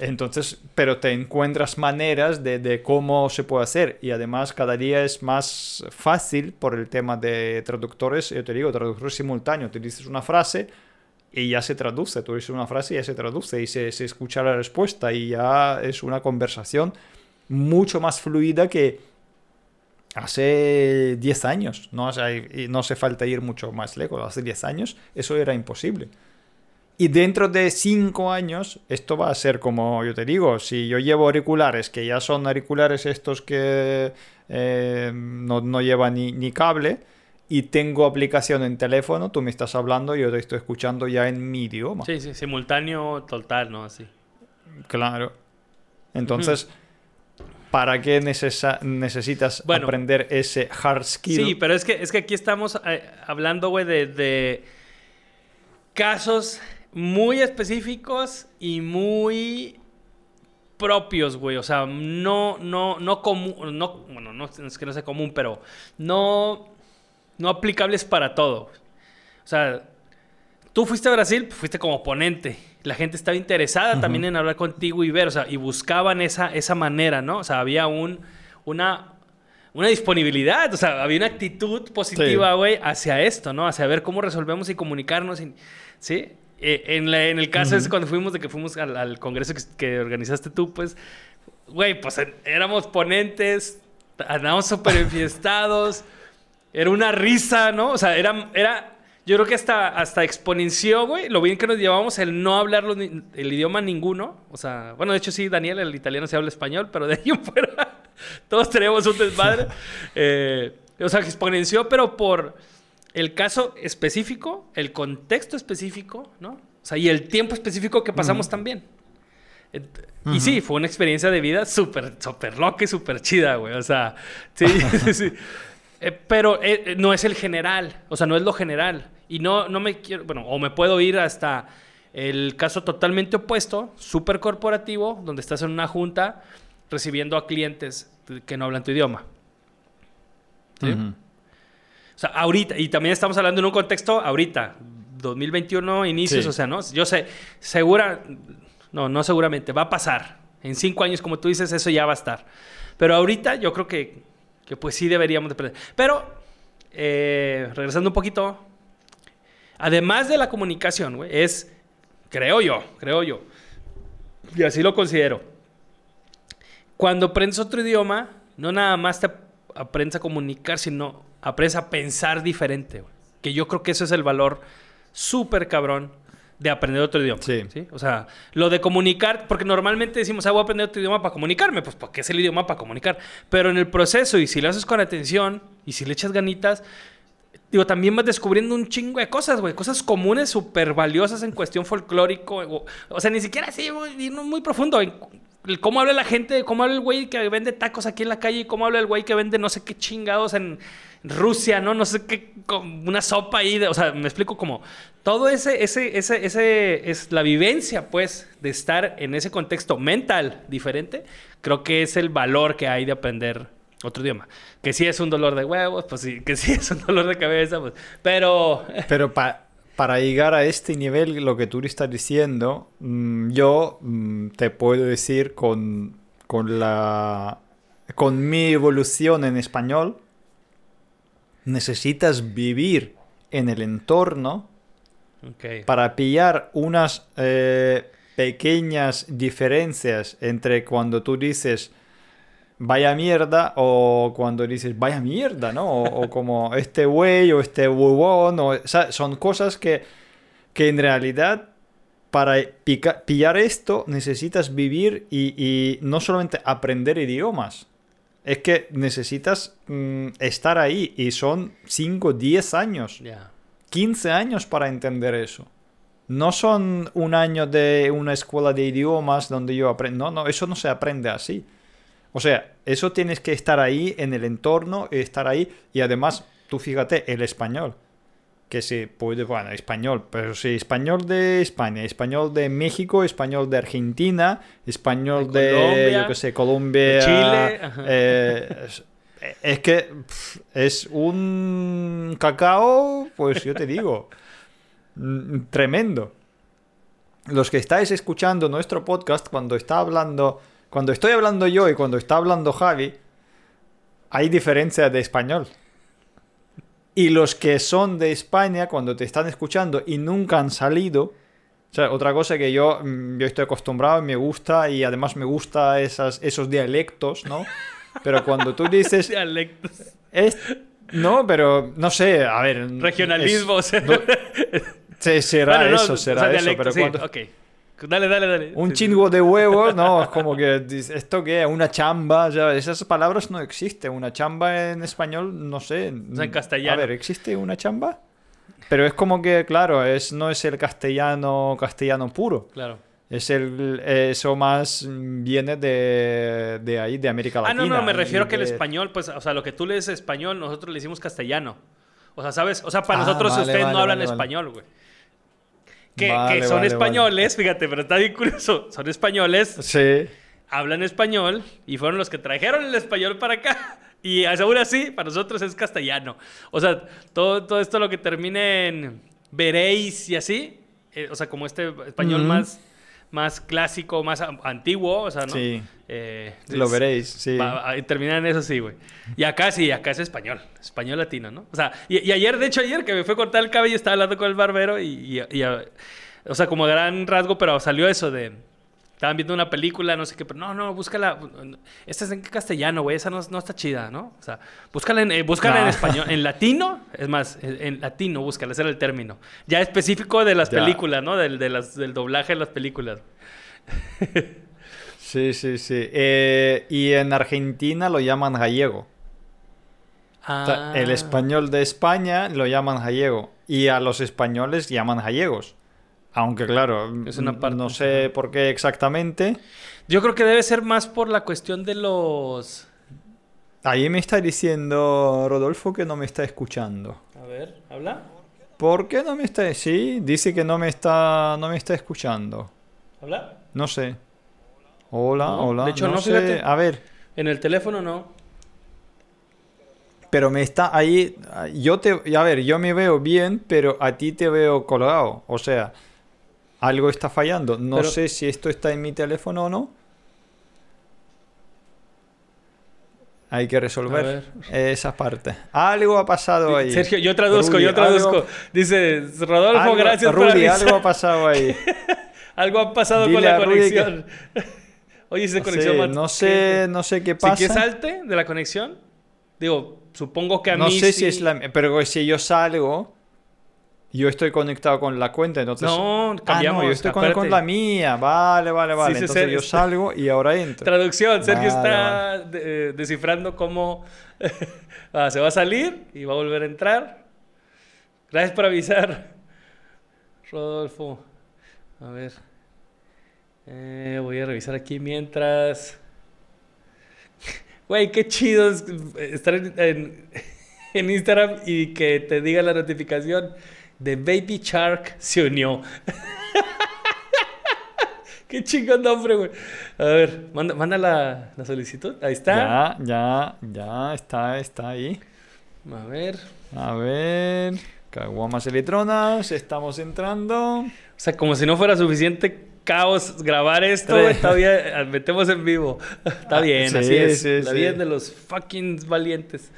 [SPEAKER 2] Entonces, pero te encuentras maneras de, cómo se puede hacer. Y además cada día es más fácil por el tema de traductores, yo te digo, traductor simultáneo, te dices una frase y ya se traduce, tú dices una frase y ya se traduce y se, se escucha la respuesta y ya es una conversación mucho más fluida que hace 10 años, no, no hace falta ir mucho más lejos, hace 10 años eso era imposible. Y dentro de 5 años esto va a ser como yo te digo, si yo llevo auriculares, que ya son auriculares estos que eh, no, no, llevan ni, ni, cable, y tengo aplicación en teléfono, tú me estás hablando y yo te estoy escuchando ya en mi idioma.
[SPEAKER 1] Sí, sí, simultáneo total, ¿no? Así.
[SPEAKER 2] Claro. Entonces... ¿para qué necesitas aprender ese hard skill?
[SPEAKER 1] Sí, pero es que, es que aquí estamos eh, hablando, güey, de, casos muy específicos y muy propios, güey. O sea, no, no, no común, no, bueno, no es que no sea común, pero no, no aplicables para todo. O sea, tú fuiste a Brasil, fuiste como ponente la gente estaba interesada también en hablar contigo y ver, o sea, y buscaban esa, esa manera, ¿no? O sea, había un, una, una disponibilidad, o sea, había una actitud positiva, güey, hacia esto, ¿no? Hacia ver cómo resolvemos y comunicarnos, ¿sí? Eh, en, en, el caso es cuando fuimos, de que fuimos al, congreso que, organizaste tú, pues, güey, pues éramos ponentes, andábamos súper enfiestados, era una risa, ¿no? O sea, era, era yo creo que hasta, hasta exponenció, güey, lo bien que nos llevamos el no hablar el idioma ninguno. O sea, bueno, de hecho sí, Daniel, el italiano se habla español, pero de ahí en fuera todos tenemos un desmadre. Eh, o sea, exponenció, pero por el caso específico, el contexto específico, ¿no? O sea, y el tiempo específico que pasamos también. Y sí, fue una experiencia de vida súper, súper loca y súper chida, güey. O sea, sí, sí. Eh, pero eh, no es el general, o sea, no es lo general. Y no, no me quiero, bueno, o me puedo ir hasta el caso totalmente opuesto, súper corporativo, donde estás en una junta recibiendo a clientes que no hablan tu idioma. ¿Sí? O sea, ahorita, y también estamos hablando en un contexto ahorita, 2021, inicios, o sea, ¿no? Yo sé, segura, no, no seguramente, va a pasar. En cinco años, como tú dices, eso ya va a estar. Pero ahorita yo creo que, que pues sí deberíamos de aprender. Pero, eh, regresando un poquito además de la comunicación, güey, es, creo yo, creo yo, y así lo considero. Cuando aprendes otro idioma, no nada más te aprendes a comunicar, sino aprendes a pensar diferente, güey. Que yo creo que eso es el valor súper cabrón de aprender otro idioma. Sí. O sea, lo de comunicar, porque normalmente decimos, ah, voy a aprender otro idioma para comunicarme, pues porque es el idioma para comunicar. Pero en el proceso, y si lo haces con atención, y si le echas ganitas, digo, también vas descubriendo un chingo de cosas, güey. Cosas comunes súper valiosas en cuestión folclórico. O, sea, ni siquiera así muy, muy profundo. cómo habla la gente, cómo habla el güey que vende tacos aquí en la calle, y cómo habla el güey que vende no sé qué chingados en Rusia, ¿no? No sé qué, una sopa ahí, de- o sea, me explico como todo ese, ese, ese, ese, es la vivencia, pues, de estar en ese contexto mental diferente, creo que es el valor que hay de aprender otro idioma. Que sí es un dolor de huevos, pues sí, que sí es un dolor de cabeza, pues, pero...
[SPEAKER 2] Pero pa- para llegar a este nivel, lo que tú le estás diciendo, mm, yo mm, te puedo decir con, con la con mi evolución en español, necesitas vivir en el entorno para pillar unas eh, pequeñas diferencias entre cuando tú dices vaya mierda o cuando dices vaya mierda, ¿no? O, o como este güey o este huevón, o, o sea, son cosas que, que en realidad para pica- pillar esto necesitas vivir y, y no solamente aprender idiomas. Es que necesitas mm, estar ahí y son 5, 10 años.
[SPEAKER 1] Ya.
[SPEAKER 2] 15 años para entender eso. No son un año de una escuela de idiomas donde yo aprendo. No, no, eso no se aprende así. O sea, eso tienes que estar ahí en el entorno, estar ahí. Y además, tú fíjate, el español. Que se puede, bueno, español, pero sí, español de España, español de México, español de Argentina, español
[SPEAKER 1] De
[SPEAKER 2] de,
[SPEAKER 1] Colombia,
[SPEAKER 2] yo qué sé, Colombia,
[SPEAKER 1] Chile,
[SPEAKER 2] eh, es- es que es un cacao, pues yo te digo, mm, tremendo. Los que estáis escuchando nuestro podcast, cuando está hablando, cuando estoy hablando yo y cuando está hablando Javi, hay diferencia de español. Y los que son de España, cuando te están escuchando y nunca han salido, o sea, otra cosa que yo, mm, yo estoy acostumbrado y me gusta, y además me gusta esas, esos dialectos, ¿no? Pero cuando tú dices,
[SPEAKER 1] Dialectos.
[SPEAKER 2] es- no, pero no sé, a ver.
[SPEAKER 1] Regionalismo, o
[SPEAKER 2] es-
[SPEAKER 1] sea.
[SPEAKER 2] no- sí, será
[SPEAKER 1] Bueno, no,
[SPEAKER 2] eso,
[SPEAKER 1] o
[SPEAKER 2] será
[SPEAKER 1] sea,
[SPEAKER 2] eso.
[SPEAKER 1] dialecto,
[SPEAKER 2] Pero
[SPEAKER 1] sí,
[SPEAKER 2] cuando-
[SPEAKER 1] ok. Dale, dale, dale.
[SPEAKER 2] un
[SPEAKER 1] Sí, sí.
[SPEAKER 2] chingo de huevos, no, es como que esto qué, una chamba, ya, esas palabras no existen. Una chamba en español, no sé.
[SPEAKER 1] O sea, en castellano.
[SPEAKER 2] A ver, ¿existe una chamba? Pero es como que, claro, es, no es el castellano, castellano puro.
[SPEAKER 1] Claro.
[SPEAKER 2] Es el, eso más viene de, de ahí, de América
[SPEAKER 1] Ah,
[SPEAKER 2] Latina.
[SPEAKER 1] no, no, me refiero
[SPEAKER 2] y
[SPEAKER 1] que el español, pues, o sea, lo que tú le dices español, nosotros le decimos castellano. O sea, ¿sabes? O sea, para
[SPEAKER 2] Ah,
[SPEAKER 1] nosotros
[SPEAKER 2] vale,
[SPEAKER 1] ustedes
[SPEAKER 2] vale,
[SPEAKER 1] no hablan
[SPEAKER 2] vale, vale.
[SPEAKER 1] español, güey. Que,
[SPEAKER 2] Vale,
[SPEAKER 1] que son
[SPEAKER 2] vale,
[SPEAKER 1] españoles, fíjate, pero está bien curioso. Son españoles,
[SPEAKER 2] Sí.
[SPEAKER 1] hablan español y fueron los que trajeron el español para acá. Y aún así, para nosotros es castellano. O sea, todo, todo esto lo que termine en veréis y así, eh, o sea, como este español más, más clásico, más antiguo, o sea, ¿no?
[SPEAKER 2] Sí.
[SPEAKER 1] Eh,
[SPEAKER 2] Lo
[SPEAKER 1] es-
[SPEAKER 2] veréis, sí.
[SPEAKER 1] Va- terminar en eso sí, güey. Y acá sí, acá es español. Español latino, ¿no? O sea, y, y ayer, de hecho, ayer que me fue a cortar el cabello, estaba hablando con el barbero y, y- o sea, como gran rasgo, pero salió eso de... Estaban viendo una película, no sé qué, pero no, no, búscala. Esta es en castellano, güey, esa no, no está chida, ¿no? O sea, búscala en, eh, búscala en español, en latino, es más, en, latino, búscala, ese era el término. Ya específico de las
[SPEAKER 2] Ya.
[SPEAKER 1] películas, ¿no? Del, de las, del doblaje de las películas.
[SPEAKER 2] Sí, sí, sí. Eh, y en Argentina lo llaman gallego. O sea, el
[SPEAKER 1] Ah.
[SPEAKER 2] español de España lo llaman gallego. Y a los españoles llaman gallegos. Aunque claro,
[SPEAKER 1] Es una parte,
[SPEAKER 2] no sé por qué exactamente.
[SPEAKER 1] Yo creo que debe ser más por la cuestión de los...
[SPEAKER 2] Ahí me está diciendo Rodolfo que no me está escuchando.
[SPEAKER 1] A ver, ¿habla?
[SPEAKER 2] ¿Por qué no me está? Sí, dice que no me está, no me está escuchando.
[SPEAKER 1] ¿Habla?
[SPEAKER 2] No sé. Hola,
[SPEAKER 1] No,
[SPEAKER 2] hola.
[SPEAKER 1] de hecho, no,
[SPEAKER 2] sé.
[SPEAKER 1] fíjate.
[SPEAKER 2] A ver,
[SPEAKER 1] En el teléfono no.
[SPEAKER 2] pero me está ahí. Yo te, a ver, yo me veo bien, pero a ti te veo colgado. O sea, algo está fallando. No
[SPEAKER 1] Pero-
[SPEAKER 2] sé si esto está en mi teléfono o no. Hay que resolver esa parte. Algo ha pasado ahí.
[SPEAKER 1] Sergio, yo traduzco,
[SPEAKER 2] Rudy,
[SPEAKER 1] yo traduzco.
[SPEAKER 2] algo-
[SPEAKER 1] Dice, Rodolfo,
[SPEAKER 2] algo-
[SPEAKER 1] gracias por
[SPEAKER 2] Rudy,
[SPEAKER 1] avisar.
[SPEAKER 2] algo ha pasado ahí.
[SPEAKER 1] Algo ha pasado con la
[SPEAKER 2] que-
[SPEAKER 1] conexión. Oye, esa
[SPEAKER 2] Sí,
[SPEAKER 1] conexión más-
[SPEAKER 2] no sé, no sé qué
[SPEAKER 1] ¿Sí
[SPEAKER 2] pasa.
[SPEAKER 1] que salte de la conexión? Digo, supongo que a
[SPEAKER 2] no
[SPEAKER 1] mí
[SPEAKER 2] sé
[SPEAKER 1] sí-
[SPEAKER 2] si es la pero si yo salgo yo estoy conectado con la cuenta entonces
[SPEAKER 1] No,
[SPEAKER 2] ah, no,
[SPEAKER 1] cambiamos,
[SPEAKER 2] yo estoy
[SPEAKER 1] acuérdate.
[SPEAKER 2] con la mía vale vale vale
[SPEAKER 1] sí,
[SPEAKER 2] entonces yo salgo y ahora entro
[SPEAKER 1] Traducción, Sergio
[SPEAKER 2] Vale,
[SPEAKER 1] está de- descifrando cómo Ah, se va a salir y va a volver a entrar. Gracias por avisar, Rodolfo. A ver. Eh, voy a revisar aquí mientras. Güey, qué chido es estar en, en- en Instagram y que te diga la notificación de Baby Shark se unió. qué chingón nombre, güey. A ver, manda, manda la, la solicitud. Ahí está.
[SPEAKER 2] Ya, ya, ya está, está ahí.
[SPEAKER 1] A ver.
[SPEAKER 2] A ver. Caguamas electronas, estamos entrando.
[SPEAKER 1] O sea, como si no fuera suficiente caos grabar esto, güey, todavía eh, metemos en vivo. Está
[SPEAKER 2] Ah,
[SPEAKER 1] bien,
[SPEAKER 2] sí,
[SPEAKER 1] así es.
[SPEAKER 2] sí,
[SPEAKER 1] la
[SPEAKER 2] sí.
[SPEAKER 1] vida de los fucking valientes.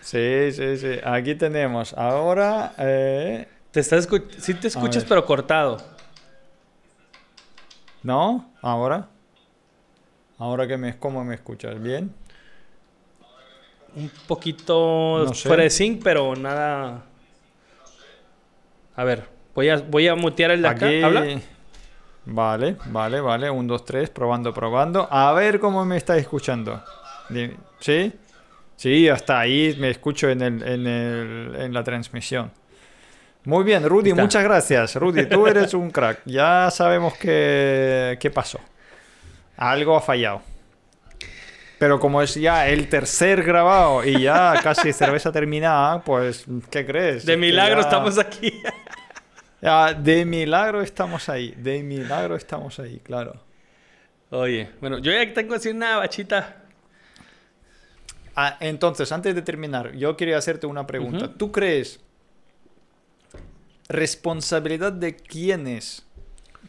[SPEAKER 2] Sí, sí, sí. Aquí tenemos. Ahora. eh,
[SPEAKER 1] Te estás sí te escuchas, pero cortado.
[SPEAKER 2] ¿No? Ahora. Ahora que me, ¿cómo me escuchas? ¿Bien?
[SPEAKER 1] Un poquito
[SPEAKER 2] No sé.
[SPEAKER 1] fuera de pero nada. A ver, voy a, voy a mutear el de acá.
[SPEAKER 2] Aquí.
[SPEAKER 1] ¿Habla?
[SPEAKER 2] Vale, vale, vale. Un, dos, tres. Probando, probando. A ver cómo me está escuchando. ¿Sí? Sí, hasta ahí me escucho en, el, en, el, en la transmisión. Muy bien, Rudy,
[SPEAKER 1] Está.
[SPEAKER 2] muchas gracias. Rudy, tú eres un crack. Ya sabemos qué, qué pasó. Algo ha fallado. Pero como es ya el tercer grabado y ya casi cerveza terminada, pues, ¿qué crees?
[SPEAKER 1] De
[SPEAKER 2] que
[SPEAKER 1] milagro
[SPEAKER 2] ya-
[SPEAKER 1] estamos aquí.
[SPEAKER 2] ya, de milagro estamos ahí. De milagro estamos ahí, claro.
[SPEAKER 1] Oye, bueno, yo ya tengo así una bachita.
[SPEAKER 2] Ah, entonces, antes de terminar, yo quería hacerte una pregunta. ¿Tú crees responsabilidad de quién es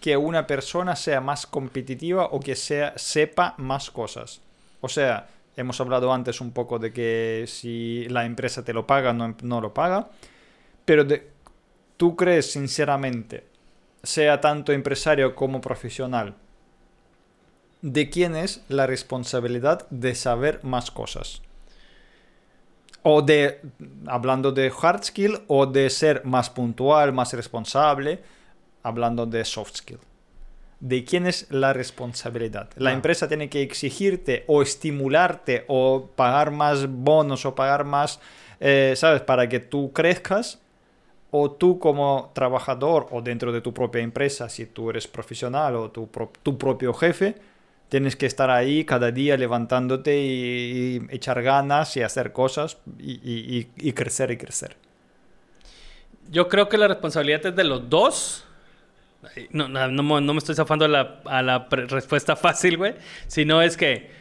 [SPEAKER 2] que una persona sea más competitiva o que sea, sepa más cosas? O sea, hemos hablado antes un poco de que si la empresa te lo paga, no, no lo paga. Pero de- ¿tú crees sinceramente, sea tanto empresario como profesional, de quién es la responsabilidad de saber más cosas? O de, hablando de hard skill, o de ser más puntual, más responsable, hablando de soft skill. ¿De quién es la responsabilidad? ¿La
[SPEAKER 1] Ah.
[SPEAKER 2] empresa tiene que exigirte o estimularte o pagar más bonos o pagar más, eh, ¿sabes? Para que tú crezcas. O tú como trabajador o dentro de tu propia empresa, si tú eres profesional o tu, pro- tu propio jefe, tienes que estar ahí cada día levantándote y, y echar ganas y hacer cosas y, y- y- y crecer y crecer.
[SPEAKER 1] Yo creo que la responsabilidad es de los dos. No, no, no me- no me estoy zafando a la, a la respuesta fácil, güey. Sino es que.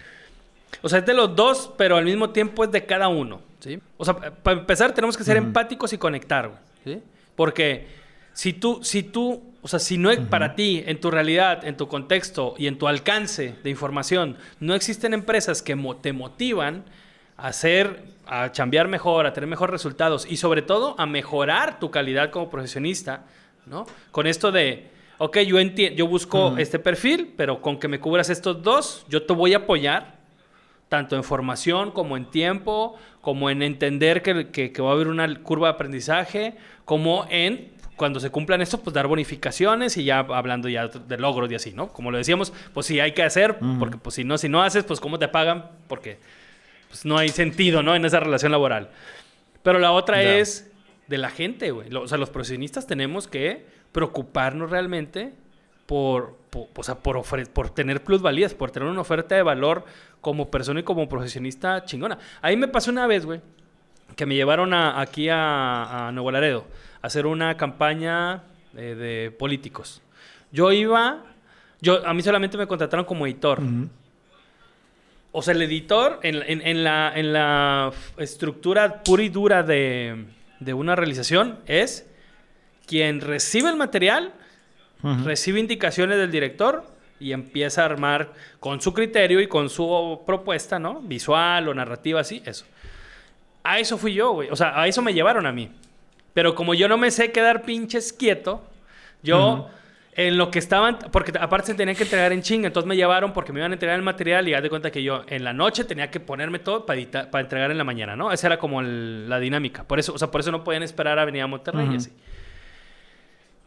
[SPEAKER 1] O sea, es de los dos, pero al mismo tiempo es de cada uno. ¿sí? O sea, para empezar, tenemos que ser empáticos y conectar, güey. ¿sí? Porque si tú, si tú, o sea, si no es para ti, en tu realidad, en tu contexto y en tu alcance de información, no existen empresas que mo- te motivan a hacer, a chambear mejor, a tener mejores resultados y sobre todo a mejorar tu calidad como profesionista, ¿no? Con esto de, ok, yo entiendo, yo busco este perfil, pero con que me cubras estos dos, yo te voy a apoyar tanto en formación como en tiempo, como en entender que, que- que va a haber una curva de aprendizaje, como en cuando se cumplan esto, pues dar bonificaciones y ya hablando ya de logros y así, ¿no? Como lo decíamos, pues sí hay que hacer,
[SPEAKER 2] Ujú.
[SPEAKER 1] porque pues si no, si no haces, pues cómo te pagan, porque pues no hay sentido, ¿no? En esa relación laboral. Pero la otra
[SPEAKER 2] Ya.
[SPEAKER 1] es de la gente, güey. O sea, los profesionistas tenemos que preocuparnos realmente por, por, o sea, por, ofre- por tener plusvalías, por tener una oferta de valor como persona y como profesionista chingona. Ahí me pasó una vez, güey, que me llevaron a- aquí a, a Nuevo Laredo hacer una campaña eh, de políticos. Yo iba, yo, a mí solamente me contrataron como editor. O sea, el editor, en, en- en la, en la estructura pura y dura de, de una realización, es quien recibe el material,
[SPEAKER 2] Ujú.
[SPEAKER 1] recibe indicaciones del director y empieza a armar con su criterio y con su propuesta, ¿no? Visual o narrativa, así, eso. A eso fui yo, güey. O sea, a eso me llevaron a mí. Pero como yo no me sé quedar pinches quieto, yo en lo que estaban, porque aparte se tenían que entregar en chinga, entonces me llevaron porque me iban a entregar el material y haz de cuenta que yo en la noche tenía que ponerme todo para, editar- para entregar en la mañana, ¿no? Esa era como el- la dinámica. Por eso, o sea, por eso no podían esperar a venir a Monterrey y así.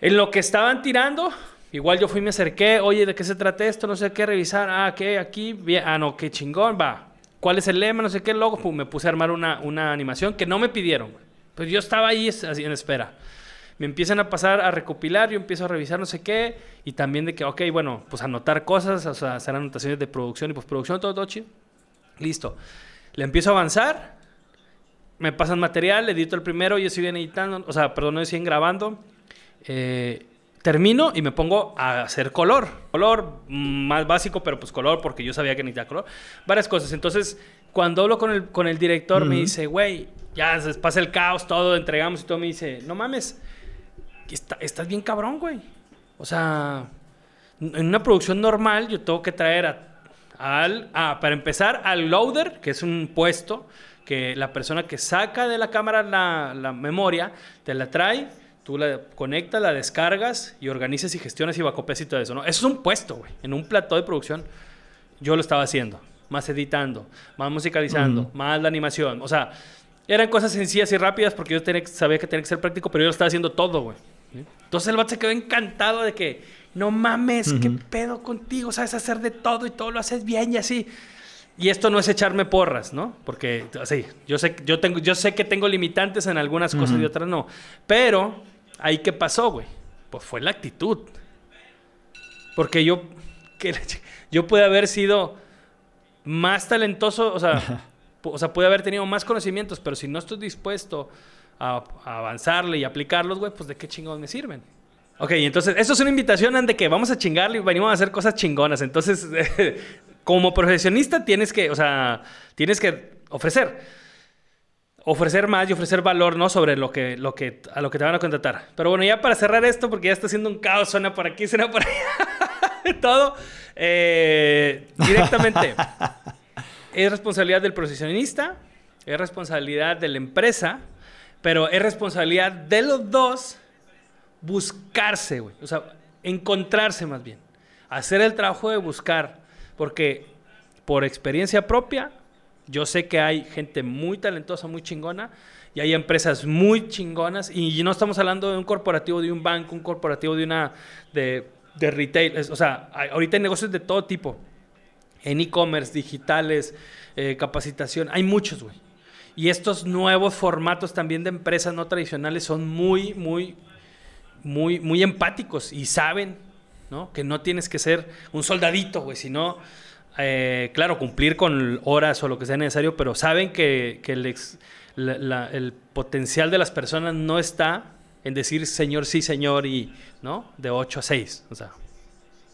[SPEAKER 1] En lo que estaban tirando, igual yo fui y me acerqué, oye, ¿de qué se trata esto? No sé qué, revisar, ah, ¿qué? Aquí, bien, ah, no, qué chingón, va. ¿Cuál es el lema? No sé qué, logo, Pum, me puse a armar una, una animación que no me pidieron. güey. Pues yo estaba ahí así en espera. me empiezan a pasar a recopilar, yo empiezo a revisar no sé qué, y también de que, ok, bueno, pues anotar cosas, o sea, hacer anotaciones de producción y postproducción, todo, todo chido. Listo. Le empiezo a avanzar, me pasan material, edito el primero, yo siguen editando, o sea, perdón, no siguen grabando. Eh, termino y me pongo a hacer color. Color mm, más básico, pero pues color porque yo sabía que necesitaba color. Varias cosas. Entonces, cuando hablo con el, con el director, me dice, güey, ya se pasa el caos, todo, entregamos y todo. Me dice, no mames, estás bien cabrón, güey. O sea, en una producción normal yo tengo que traer a, al, para empezar, al loader, que es un puesto que la persona que saca de la cámara la, la memoria, te la trae, tú la conectas, la descargas y organizas y gestionas y vacopeas y todo eso, ¿no? Eso es un puesto, güey. En un plató de producción yo lo estaba haciendo. Más editando, más musicalizando, más la animación. O sea, eran cosas sencillas y rápidas porque yo tenía, sabía que tenía que ser práctico, pero yo lo estaba haciendo todo, güey. Entonces el vato se quedó encantado de que, no mames, qué pedo contigo, sabes hacer de todo y todo lo haces bien y así. Y esto no es echarme porras, ¿no? Porque, así, yo sé, yo tengo, yo sé que tengo limitantes en algunas cosas y otras no. Pero, ahí qué pasó, güey. Pues fue la actitud. Porque yo, que, yo pude haber sido más talentoso, o sea, o sea, pude haber tenido más conocimientos, pero si no estoy dispuesto a, avanzarle y aplicarlos, güey, pues de qué chingados me sirven. Ok, entonces, esto es una invitación de que vamos a chingarle y venimos a hacer cosas chingonas. Entonces, como profesionista tienes que, o sea, tienes que ofrecer. Ofrecer más y ofrecer valor, ¿no? Sobre lo que, lo que, a lo que te van a contratar. Pero bueno, ya para cerrar esto, porque ya está haciendo un caos, suena por aquí, suena por allá, todo. Eh, directamente. es responsabilidad del profesionista, es responsabilidad de la empresa, pero es responsabilidad de los dos buscarse. O sea, encontrarse más bien. Hacer el trabajo de buscar porque por experiencia propia, yo sé que hay gente muy talentosa, muy chingona, y hay empresas muy chingonas, y no estamos hablando de un corporativo de un banco, un corporativo de una, de, de retail, o sea, ahorita hay negocios de todo tipo, en e-commerce, digitales, eh, capacitación, hay muchos, güey. Y estos nuevos formatos también de empresas no tradicionales son muy, muy, muy, muy empáticos y saben ¿no? Que no tienes que ser un soldadito, güey, sino, eh, claro, cumplir con horas o lo que sea necesario, pero saben que, el, el, potencial de las personas no está en decir señor, sí, señor, y, ¿no? De 8 a 6, o sea.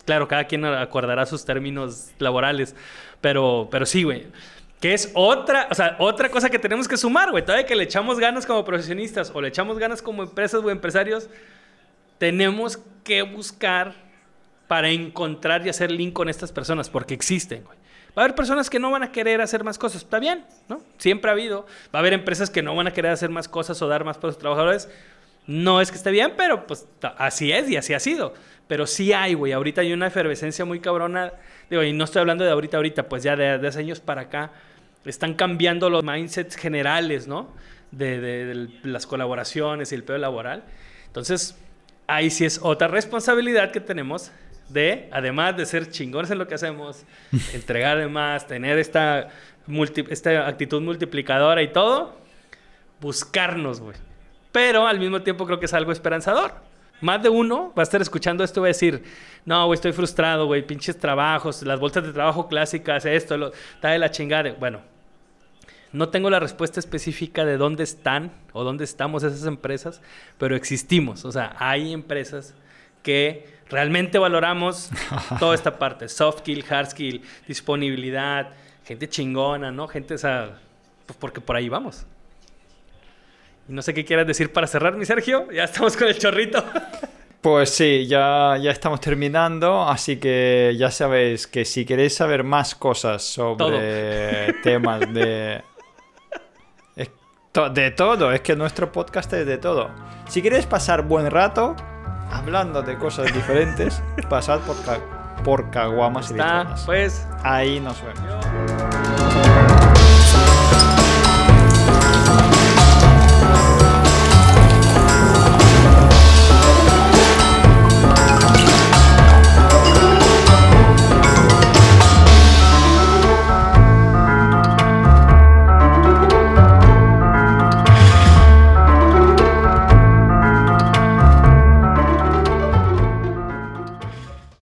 [SPEAKER 1] Claro, cada quien acordará sus términos laborales, pero, pero sí, güey. Que es otra, o sea, otra cosa que tenemos que sumar, güey. Todavía que le echamos ganas como profesionistas o le echamos ganas como empresas o empresarios, tenemos que buscar para encontrar y hacer link con estas personas, porque existen, güey. Va a haber personas que no van a querer hacer más cosas, está bien, ¿no? Siempre ha habido. Va a haber empresas que no van a querer hacer más cosas o dar más para sus trabajadores. No es que esté bien, pero pues así es y así ha sido. Pero sí hay, güey. Ahorita hay una efervescencia muy cabrona. Digo, y no estoy hablando de ahorita, ahorita, pues ya de, de hace años para acá. Están cambiando los mindsets generales, ¿no? De, de las colaboraciones y el pedo laboral. Entonces, ahí sí es otra responsabilidad que tenemos de, además de ser chingones en lo que hacemos, entregar de más, tener esta, esta actitud multiplicadora y todo, buscarnos, güey. Pero al mismo tiempo creo que es algo esperanzador. Más de uno va a estar escuchando esto y va a decir, no, güey, estoy frustrado, güey, pinches trabajos, las bolsas de trabajo clásicas, esto, lo, está de la chingada. Bueno, no tengo la respuesta específica de dónde están o dónde estamos esas empresas, pero existimos. O sea, hay empresas que realmente valoramos toda esta parte, soft skill, hard skill, disponibilidad, gente chingona, ¿no? Gente, o sea, pues porque por ahí vamos. Y no sé qué quieras decir para cerrar, mi Sergio, ya estamos con el chorrito.
[SPEAKER 2] Pues sí, ya, ya estamos terminando, así que ya sabéis que si queréis saber más cosas sobre temas de... De todo, es que nuestro podcast es de todo. Si queréis pasar buen rato, hablando de cosas diferentes, pasad por, por Caguamas y
[SPEAKER 1] pues.
[SPEAKER 2] Ahí nos vemos.